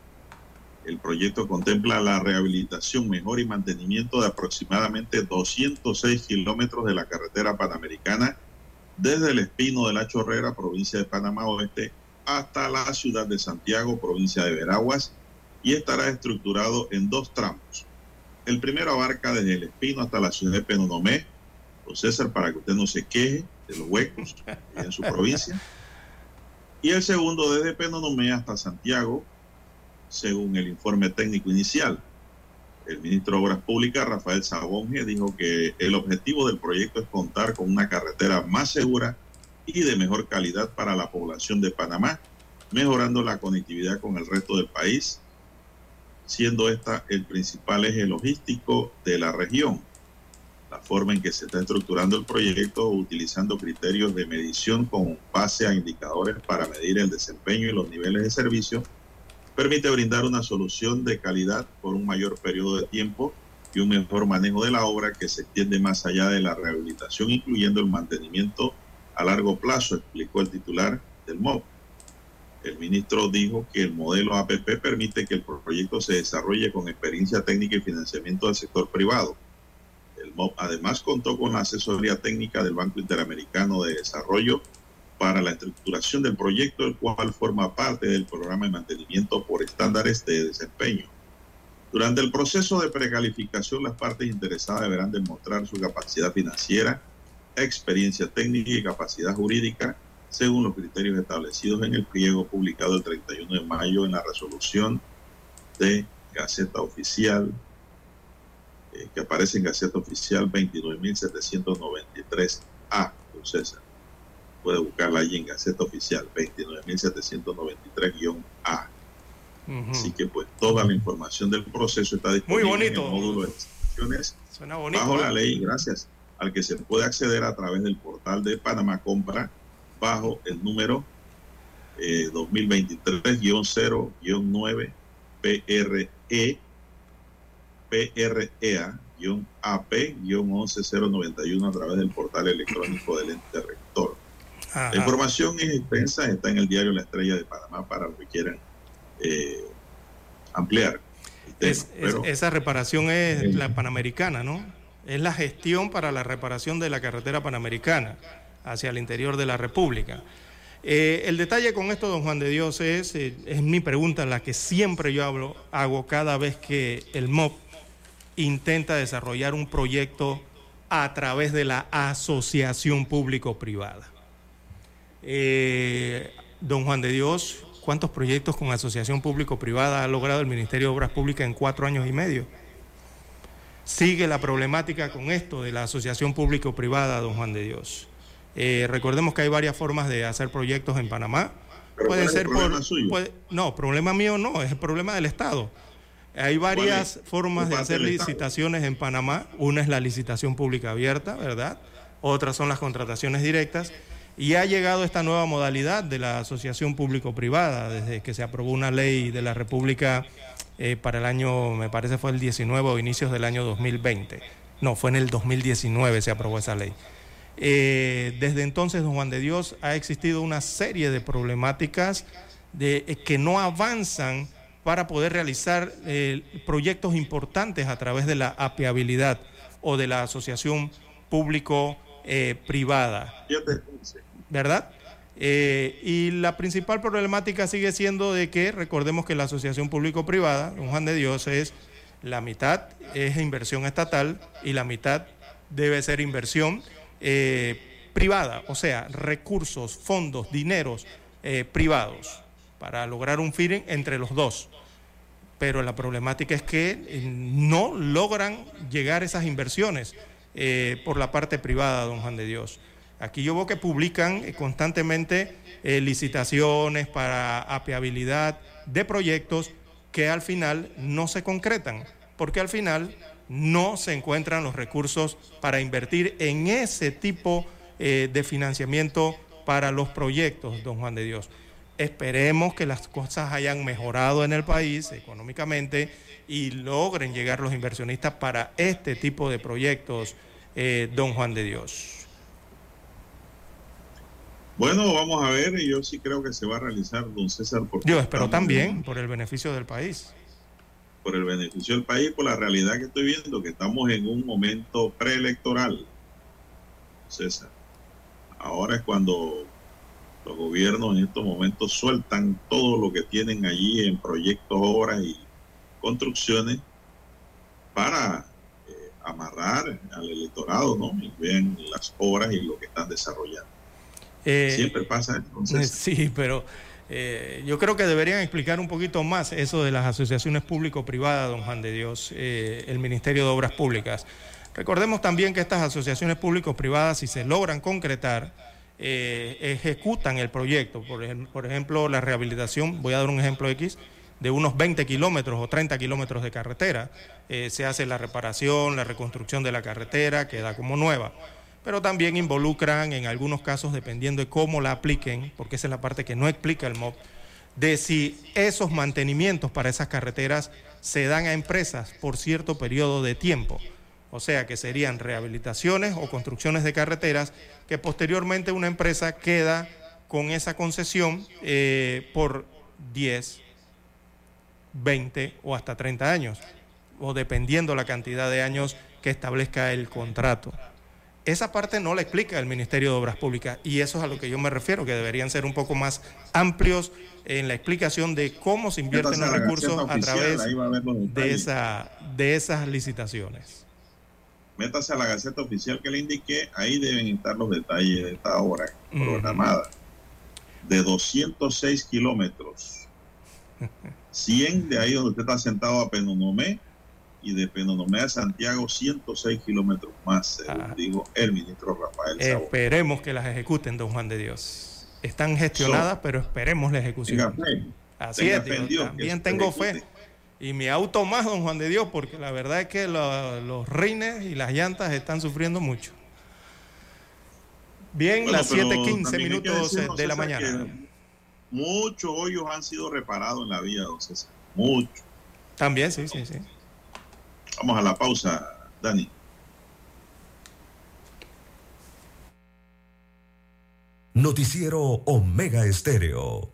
El proyecto contempla la rehabilitación, mejora y mantenimiento de aproximadamente 206 kilómetros de la carretera panamericana desde el Espino de la Chorrera, provincia de Panamá Oeste, hasta la ciudad de Santiago, provincia de Veraguas, y estará estructurado en dos tramos. El primero abarca desde el Espino hasta la ciudad de Penonomé, don César, para que usted no se queje de los huecos en su provincia. Y el segundo desde Penonomé hasta Santiago, según el informe técnico inicial. El ministro de Obras Públicas, Rafael Sabonge, dijo que el objetivo del proyecto es contar con una carretera más segura y de mejor calidad para la población de Panamá, mejorando la conectividad con el resto del país, siendo esta el principal eje logístico de la región. La forma en que se está estructurando el proyecto, utilizando criterios de medición con base a indicadores para medir el desempeño y los niveles de servicio, permite brindar una solución de calidad por un mayor periodo de tiempo y un mejor manejo de la obra que se extiende más allá de la rehabilitación, incluyendo el mantenimiento a largo plazo, explicó el titular del MOB. El ministro dijo que el modelo APP permite que el proyecto se desarrolle con experiencia técnica y financiamiento del sector privado. El MOP además contó con la asesoría técnica del Banco Interamericano de Desarrollo para la estructuración del proyecto, el cual forma parte del programa de mantenimiento por estándares de desempeño. Durante el proceso de precalificación, las partes interesadas deberán demostrar su capacidad financiera, experiencia técnica y capacidad jurídica según los criterios establecidos en el pliego publicado el 31 de mayo en la resolución de Gaceta Oficial, eh, que aparece en Gaceta Oficial 29.793A, don César. Puede buscarla allí en Gaceta Oficial 29.793-A. Así que pues toda la información del proceso está disponible Muy en el módulo de estaciones Suena bonito. bajo la ley, gracias al que se puede acceder a través del portal de Panamá Compra bajo el número eh, 2023-0-9 PRE PREA-AP-11091 a través del portal electrónico del ente rector. Ajá. La información es extensa, está en el diario La Estrella de Panamá para los que quieran eh, ampliar. el tema, Es- es- pero- esa reparación es la panamericana, ¿no? Es la gestión para la reparación de la carretera panamericana hacia el interior de la República. Eh, el detalle con esto, don Juan de Dios, es, eh, es mi pregunta, la que siempre yo hablo, hago cada vez que el MOP intenta desarrollar un proyecto a través de la asociación público-privada. Eh, don Juan de Dios, ¿cuántos proyectos con asociación público-privada ha logrado el Ministerio de Obras Públicas en cuatro años y medio? Sigue la problemática con esto de la asociación público-privada, don Juan de Dios. Eh, recordemos que hay varias formas de hacer proyectos en Panamá. Pero Puede ¿cuál es el ser por... suyo? puede- no, problema mío no, es el problema del Estado. Hay varias formas ¿Por de hacer licitaciones en Panamá. Una es la licitación pública abierta, ¿verdad? Otras son las contrataciones directas. Y ha llegado esta nueva modalidad de la asociación público-privada, desde que se aprobó una ley de la República eh, para el año, me parece fue el 19 o inicios del año 2020. No, fue en el 2019 se aprobó esa ley. Eh, desde entonces, don Juan de Dios, ha existido una serie de problemáticas eh, que no avanzan para poder realizar proyectos importantes a través de la apiabilidad o de la asociación público-privada. ¿Verdad? Eh, y la principal problemática sigue siendo de que recordemos que la asociación público-privada, don Juan de Dios, es la mitad es inversión estatal y la mitad debe ser inversión eh, privada, o sea, recursos, fondos, dineros eh, privados para lograr un feeling entre los dos. Pero la problemática es que no logran llegar esas inversiones por la parte privada, don Juan de Dios. Aquí yo veo que publican eh, constantemente eh, licitaciones para apiabilidad de proyectos que al final no se concretan, porque al final no se encuentran los recursos para invertir en ese tipo eh, de financiamiento para los proyectos, don Juan de Dios. Esperemos que las cosas hayan mejorado en el país económicamente y logren llegar los inversionistas para este tipo de proyectos, don Juan de Dios. Bueno, vamos a ver, y yo sí creo que se va a realizar, don César, porque Yo espero también por el beneficio del país. por el beneficio del país, por la realidad que estoy viendo, que estamos en un momento preelectoral. César, ahora es cuando los gobiernos en estos momentos sueltan todo lo que tienen allí en proyectos, obras y construcciones para eh, amarrar al electorado, ¿no? Y vean las obras y lo que están desarrollando. Eh, Siempre pasa entonces. [LAUGHS] Sí, pero eh, yo creo que deberían explicar un poquito más eso de las asociaciones público-privadas, don Juan de Dios, eh, el Ministerio de Obras Públicas. Recordemos también que estas asociaciones público-privadas, si se logran concretar, ejecutan el proyecto. Por, ejem- por ejemplo, la rehabilitación, voy a dar un ejemplo X, de unos 20 kilómetros o 30 kilómetros de carretera. Eh, se hace la reparación, la reconstrucción de la carretera, queda como nueva pero también involucran en algunos casos, dependiendo de cómo la apliquen, porque esa es la parte que no explica el MOB, de si esos mantenimientos para esas carreteras se dan a empresas por cierto periodo de tiempo. O sea, que serían rehabilitaciones o construcciones de carreteras que posteriormente una empresa queda con esa concesión eh, por 10, 20 o hasta 30 años, o dependiendo la cantidad de años que establezca el contrato. Esa parte no la explica el Ministerio de Obras Públicas y eso es a lo que yo me refiero, que deberían ser un poco más amplios en la explicación de cómo se invierten los recursos a través de, esa, de esas licitaciones. Métase a la Gaceta Oficial que le indiqué, ahí deben estar los detalles de esta obra programada. De 206 kilómetros. [LAUGHS] 100 de ahí donde usted está sentado a Penonomé y de Penonomé a Santiago 106 kilómetros más, según dijo el ministro Rafael Sabor. Esperemos que las ejecuten, don Juan de Dios. Están gestionadas, pero esperemos la ejecución. Así es, también tengo fe. Y mi auto más, don Juan de Dios, porque la verdad es que los rines y las llantas están sufriendo mucho. Bien, las 7:15 minutos de la mañana. Muchos hoyos han sido reparados en la vía, don César. Muchos. También, sí, sí, sí. Vamos a la pausa, Dani. Noticiero Omega Estéreo.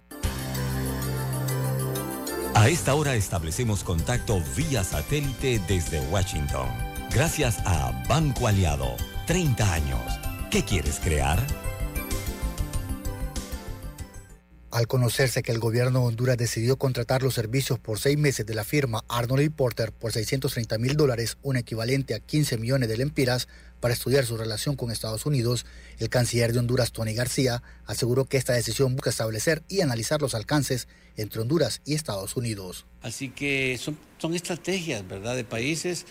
A esta hora establecemos contacto vía satélite desde Washington. Gracias a Banco Aliado. 30 años. ¿Qué quieres crear? Al conocerse que el gobierno de Honduras decidió contratar los servicios por seis meses de la firma Arnold y Porter por 630 mil dólares, un equivalente a 15 millones de lempiras, para estudiar su relación con Estados Unidos, el canciller de Honduras, Tony García, aseguró que esta decisión busca establecer y analizar los alcances entre Honduras y Estados Unidos. Así que son, son estrategias, ¿verdad?, de países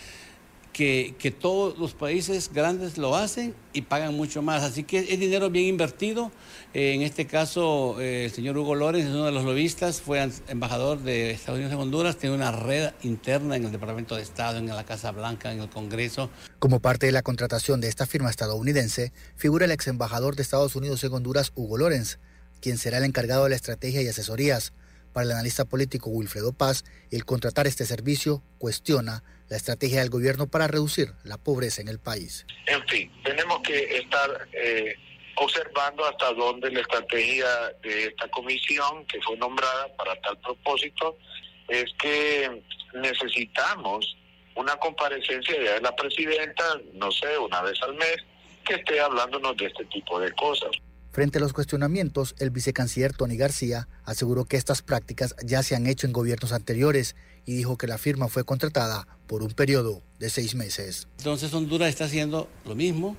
que, que, todos los países grandes lo hacen y pagan mucho más. Así que es dinero bien invertido. Eh, en este caso, eh, el señor Hugo Lórez, uno de los lobistas, fue embajador de Estados Unidos en Honduras, tiene una red interna en el Departamento de Estado, en la Casa Blanca, en el Congreso. Como parte de la contratación de esta firma estadounidense, figura el ex embajador de Estados Unidos en Honduras, Hugo Lorenz, quien será el encargado de la estrategia y asesorías. Para el analista político Wilfredo Paz, el contratar este servicio cuestiona la estrategia del gobierno para reducir la pobreza en el país. En fin, tenemos que estar eh, observando hasta dónde la estrategia de esta comisión que fue nombrada para tal propósito es que necesitamos una comparecencia de la presidenta, no sé, una vez al mes, que esté hablándonos de este tipo de cosas. Frente a los cuestionamientos, el vicecanciller Tony García aseguró que estas prácticas ya se han hecho en gobiernos anteriores y dijo que la firma fue contratada por un periodo de seis meses. Entonces Honduras está haciendo lo mismo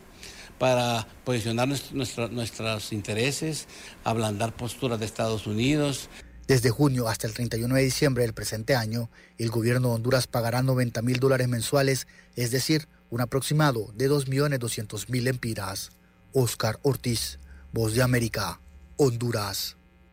para posicionar nuestros intereses, ablandar posturas de Estados Unidos. Desde junio hasta el 31 de diciembre del presente año, el gobierno de Honduras pagará 90 mil dólares mensuales, es decir, un aproximado de 2.200.000 lempiras. Oscar Ortiz, Voz de América, Honduras.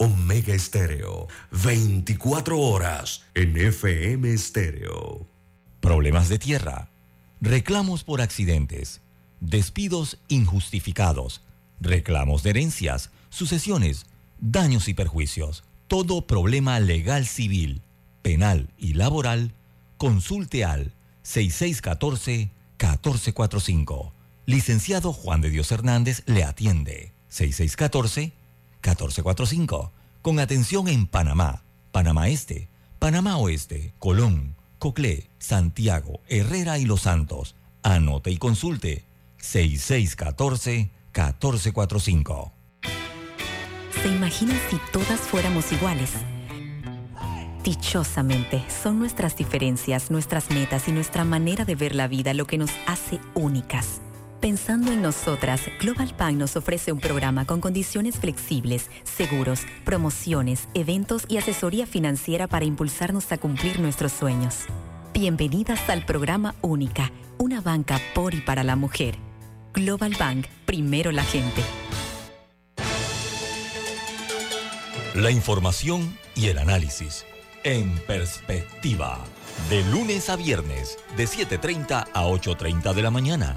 Omega Estéreo, 24 horas en FM Estéreo. Problemas de tierra, reclamos por accidentes, despidos injustificados, reclamos de herencias, sucesiones, daños y perjuicios. Todo problema legal civil, penal y laboral, consulte al 6614-1445. Licenciado Juan de Dios Hernández le atiende. 6614 1445. Con atención en Panamá, Panamá Este, Panamá Oeste, Colón, Coclé, Santiago, Herrera y Los Santos. Anote y consulte 6614-1445. ¿Se imagina si todas fuéramos iguales? Dichosamente, son nuestras diferencias, nuestras metas y nuestra manera de ver la vida lo que nos hace únicas. Pensando en nosotras, Global Pan nos ofrece un programa con condiciones flexibles, seguros, promociones, eventos y asesoría financiera para impulsarnos a cumplir nuestros sueños. Bienvenidas al programa Única, una banca por y para la mujer. Global Bank, primero la gente. La información y el análisis en perspectiva. De lunes a viernes, de 7.30 a 8.30 de la mañana.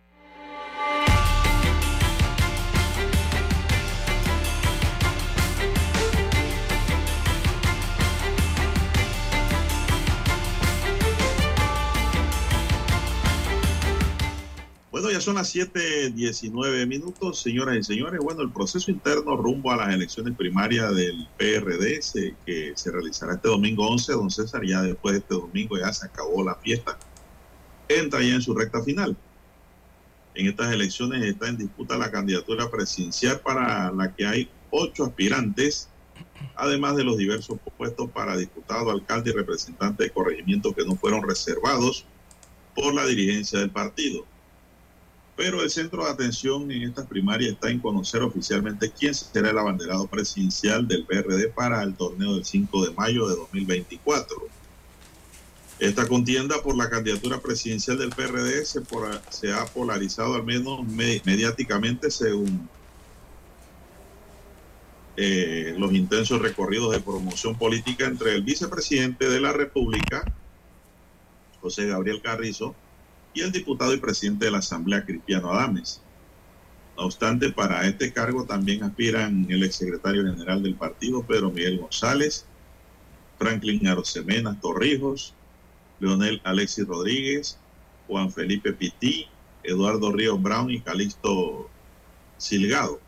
Son las 7:19 minutos, señoras y señores. Bueno, el proceso interno rumbo a las elecciones primarias del PRD que se realizará este domingo 11, don César, ya después de este domingo ya se acabó la fiesta, entra ya en su recta final. En estas elecciones está en disputa la candidatura presidencial para la que hay ocho aspirantes, además de los diversos puestos para diputado, alcalde y representante de corregimiento que no fueron reservados por la dirigencia del partido. Pero el centro de atención en estas primarias está en conocer oficialmente quién será el abanderado presidencial del PRD para el torneo del 5 de mayo de 2024. Esta contienda por la candidatura presidencial del PRD se, por, se ha polarizado al menos me, mediáticamente según eh, los intensos recorridos de promoción política entre el vicepresidente de la República, José Gabriel Carrizo, y el diputado y presidente de la Asamblea, Cristiano Adames. No obstante, para este cargo también aspiran el exsecretario general del partido, Pedro Miguel González, Franklin Arosemena Torrijos, Leonel Alexis Rodríguez, Juan Felipe Pití, Eduardo Ríos Brown y Calixto Silgado.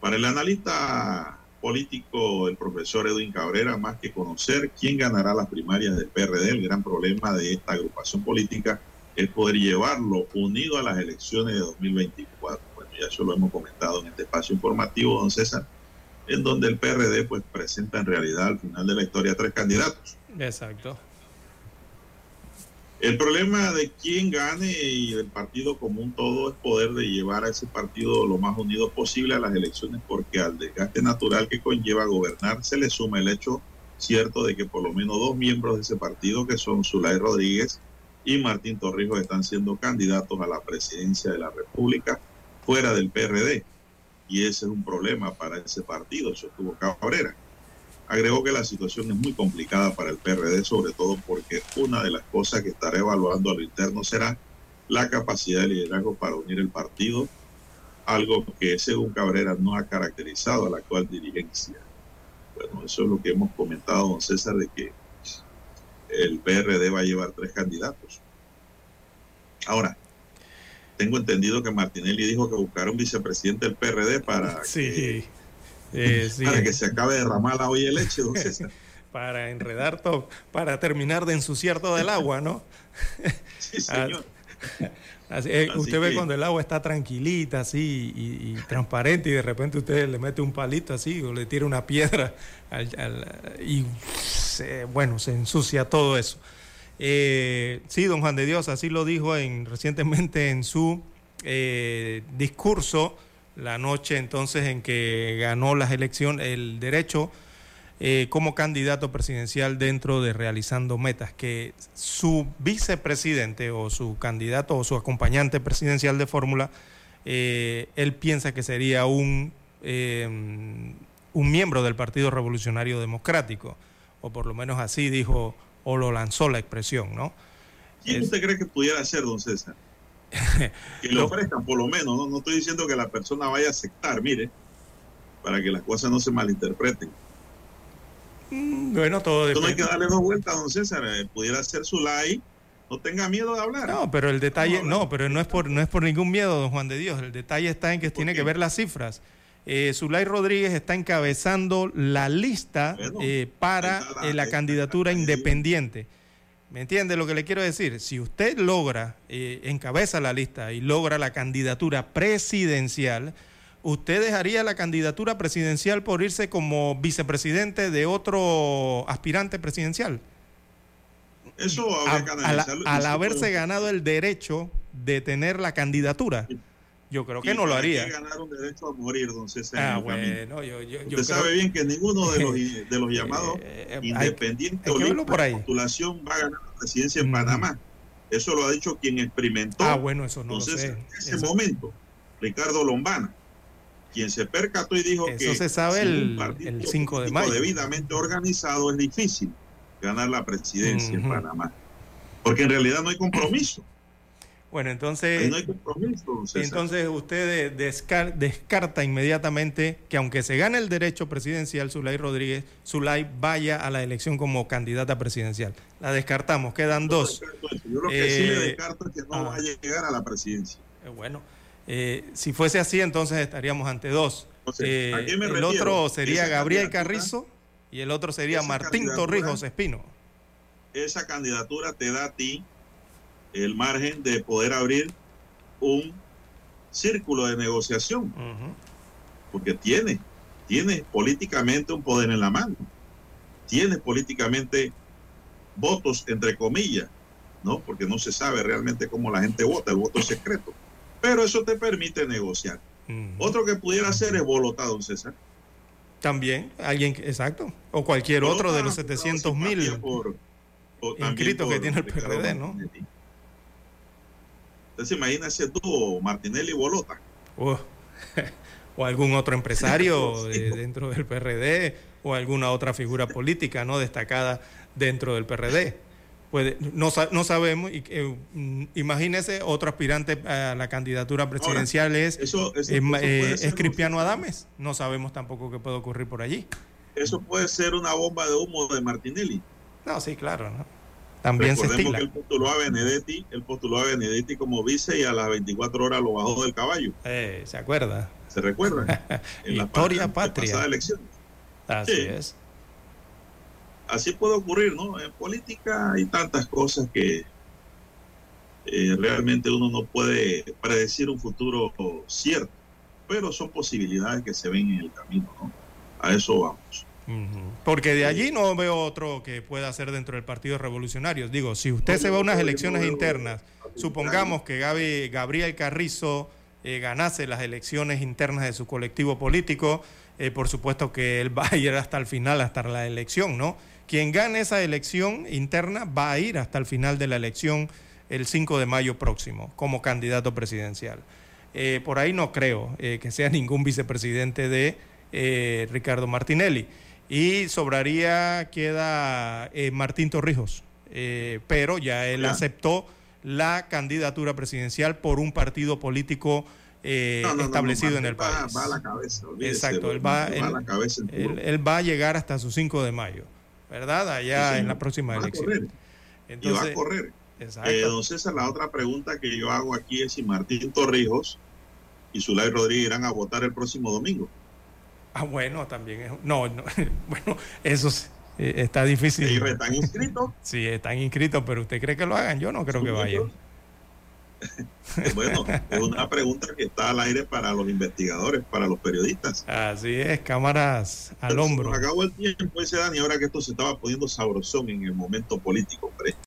Para el analista político, el profesor Edwin Cabrera, más que conocer quién ganará las primarias del PRD, el gran problema de esta agrupación política es poder llevarlo unido a las elecciones de 2024. Bueno, ya eso lo hemos comentado en este espacio informativo, don César, en donde el PRD pues presenta en realidad al final de la historia tres candidatos. Exacto. El problema de quién gane y del partido común todo es poder de llevar a ese partido lo más unido posible a las elecciones porque al desgaste natural que conlleva gobernar se le suma el hecho cierto de que por lo menos dos miembros de ese partido que son Zulay Rodríguez y Martín Torrijos están siendo candidatos a la presidencia de la República fuera del PRD y ese es un problema para ese partido, eso estuvo Cabrera. Agregó que la situación es muy complicada para el PRD, sobre todo porque una de las cosas que estará evaluando a lo interno será la capacidad de liderazgo para unir el partido, algo que según Cabrera no ha caracterizado a la actual dirigencia. Bueno, eso es lo que hemos comentado, don César, de que el PRD va a llevar tres candidatos. Ahora, tengo entendido que Martinelli dijo que buscará un vicepresidente del PRD para sí. que Eh, [LAUGHS] sí. para que se acabe de derramar la olla de leche, don César. [LAUGHS] para enredar todo, para terminar de ensuciar todo el agua, ¿no? [LAUGHS] sí, señor. Así, eh, Así usted ve cuando el agua está tranquilita, así, y, y transparente, y de repente usted le mete un palito así, o le tira una piedra, al- al- y se- bueno, se ensucia todo eso. Eh, sí, don Juan de Dios, así lo dijo en, recientemente en su eh, discurso, la noche entonces en que ganó las elecciones, el derecho eh, como candidato presidencial dentro de Realizando Metas, que su vicepresidente o su candidato o su acompañante presidencial de fórmula, eh, él piensa que sería un, eh, un miembro del Partido Revolucionario Democrático, o por lo menos así dijo o lo lanzó la expresión, ¿no? ¿Quién usted cree que pudiera ser, don César? [LAUGHS] Que le Lo- ofrezcan, por lo menos. ¿no? no estoy diciendo que la persona vaya a aceptar, mire, para que las cosas no se malinterpreten. Mm, Bueno, todo Esto no hay depende. que darle dos vueltas, don César. Eh, pudiera ser su like. No tenga miedo de hablar. No, pero el detalle, no, pero no es por no es por ningún miedo, don Juan de Dios. El detalle está en que tiene que ver las cifras. Eh, Zulay Rodríguez está encabezando la lista eh, para eh, la candidatura independiente. ¿Me entiende lo que le quiero decir? Si usted logra, eh, encabeza la lista y logra la candidatura presidencial, ¿usted dejaría la candidatura presidencial por irse como vicepresidente de otro aspirante presidencial? Eso al haberse ganado el derecho de tener la candidatura. Yo creo que no lo haría. ganar un derecho a morir, don César. Ah, bueno, yo, yo, Usted sabe bien que ninguno de los, [LAUGHS] de los llamados eh, independientes o de postulación va a ganar la presidencia en Panamá. Eso lo ha dicho quien experimentó. Ah, bueno, eso no Entonces, lo sé. En ese momento, Ricardo Lombana, quien se percató y dijo que se sabe el, el 5 de mayo. debidamente organizado es difícil ganar la presidencia en Panamá. Porque en realidad no hay compromiso. Bueno, entonces, no hay compromiso, entonces usted descarta inmediatamente que aunque se gane el derecho presidencial, Zulay Rodríguez, Zulay vaya a la elección como candidata presidencial. La descartamos, quedan dos. Yo lo que sí le eh, descarto es que no ah. vaya a llegar a la presidencia. Eh, bueno, eh, si fuese así, entonces estaríamos ante dos. el otro sería Gabriel Carrizo y el otro sería Martín Torrijos Espino. Esa candidatura te da a ti el margen de poder abrir un círculo de negociación, porque tiene, tiene políticamente un poder en la mano, tiene políticamente votos entre comillas, ¿no? Porque no se sabe realmente cómo la gente vota, el voto es secreto, pero eso te permite negociar. Otro que pudiera ser es volotado, César. También, alguien, exacto, o cualquier otro de los 700 mil inscritos que tiene el PRD, ¿no? Entonces imagina ese dúo, Martinelli y Bolota. [LAUGHS] o algún otro empresario [LAUGHS] dentro del PRD o alguna otra figura política no destacada dentro del PRD. Pues no, no sabemos, y, mm, imagínese otro aspirante a la candidatura presidencial es, eh, Cristiano Adames, no sabemos tampoco qué puede ocurrir por allí. Eso puede ser una bomba de humo de Martinelli. No, sí, claro, ¿no? También se estila. que él postuló a Benedetti, él postuló a Benedetti como vice y a las 24 horas lo bajó del caballo. Eh, ¿Se acuerda? ¿Se recuerda? [LAUGHS] en Historia patria. elección. Así es. Así puede ocurrir, ¿no? En política hay tantas cosas que eh, realmente uno no puede predecir un futuro cierto, pero son posibilidades que se ven en el camino, ¿no? A eso vamos. Porque de allí no veo otro que pueda hacer dentro del Partido Revolucionario. Digo, si usted se va a unas elecciones internas, supongamos que Gaby, Gabriel Carrizo eh, ganase las elecciones internas de su colectivo político, eh, por supuesto que él va a ir hasta el final, hasta la elección, ¿no? Quien gane esa elección interna va a ir hasta el final de la elección el 5 de mayo próximo como candidato presidencial. Eh, por ahí no creo que sea [LAUGHS] ningún vicepresidente de Ricardo Martinelli y sobraría queda eh, Martín Torrijos, eh, pero ya él aceptó la candidatura presidencial por un partido político eh, establecido en el país. Va a la cabeza. Exacto, él va, él, va a llegar hasta su 5 de mayo, ¿verdad? Allá en la próxima elección. Entonces, y va a correr. Entonces, la otra pregunta que yo hago aquí es si Martín Torrijos y Zulay Rodríguez irán a votar el próximo domingo. Ah, bueno, también es. No, no [LAUGHS] bueno, eso eh, está difícil. ¿Y están inscritos? [LAUGHS] Sí, están inscritos, pero ¿usted cree que lo hagan? Yo no creo que vayan. [LAUGHS] bueno, es una pregunta que está al aire para los investigadores, para los periodistas. Así es, cámaras al hombro. acabó el tiempo ese Dani, ahora que esto se estaba poniendo sabrosón en el momento político, hombre.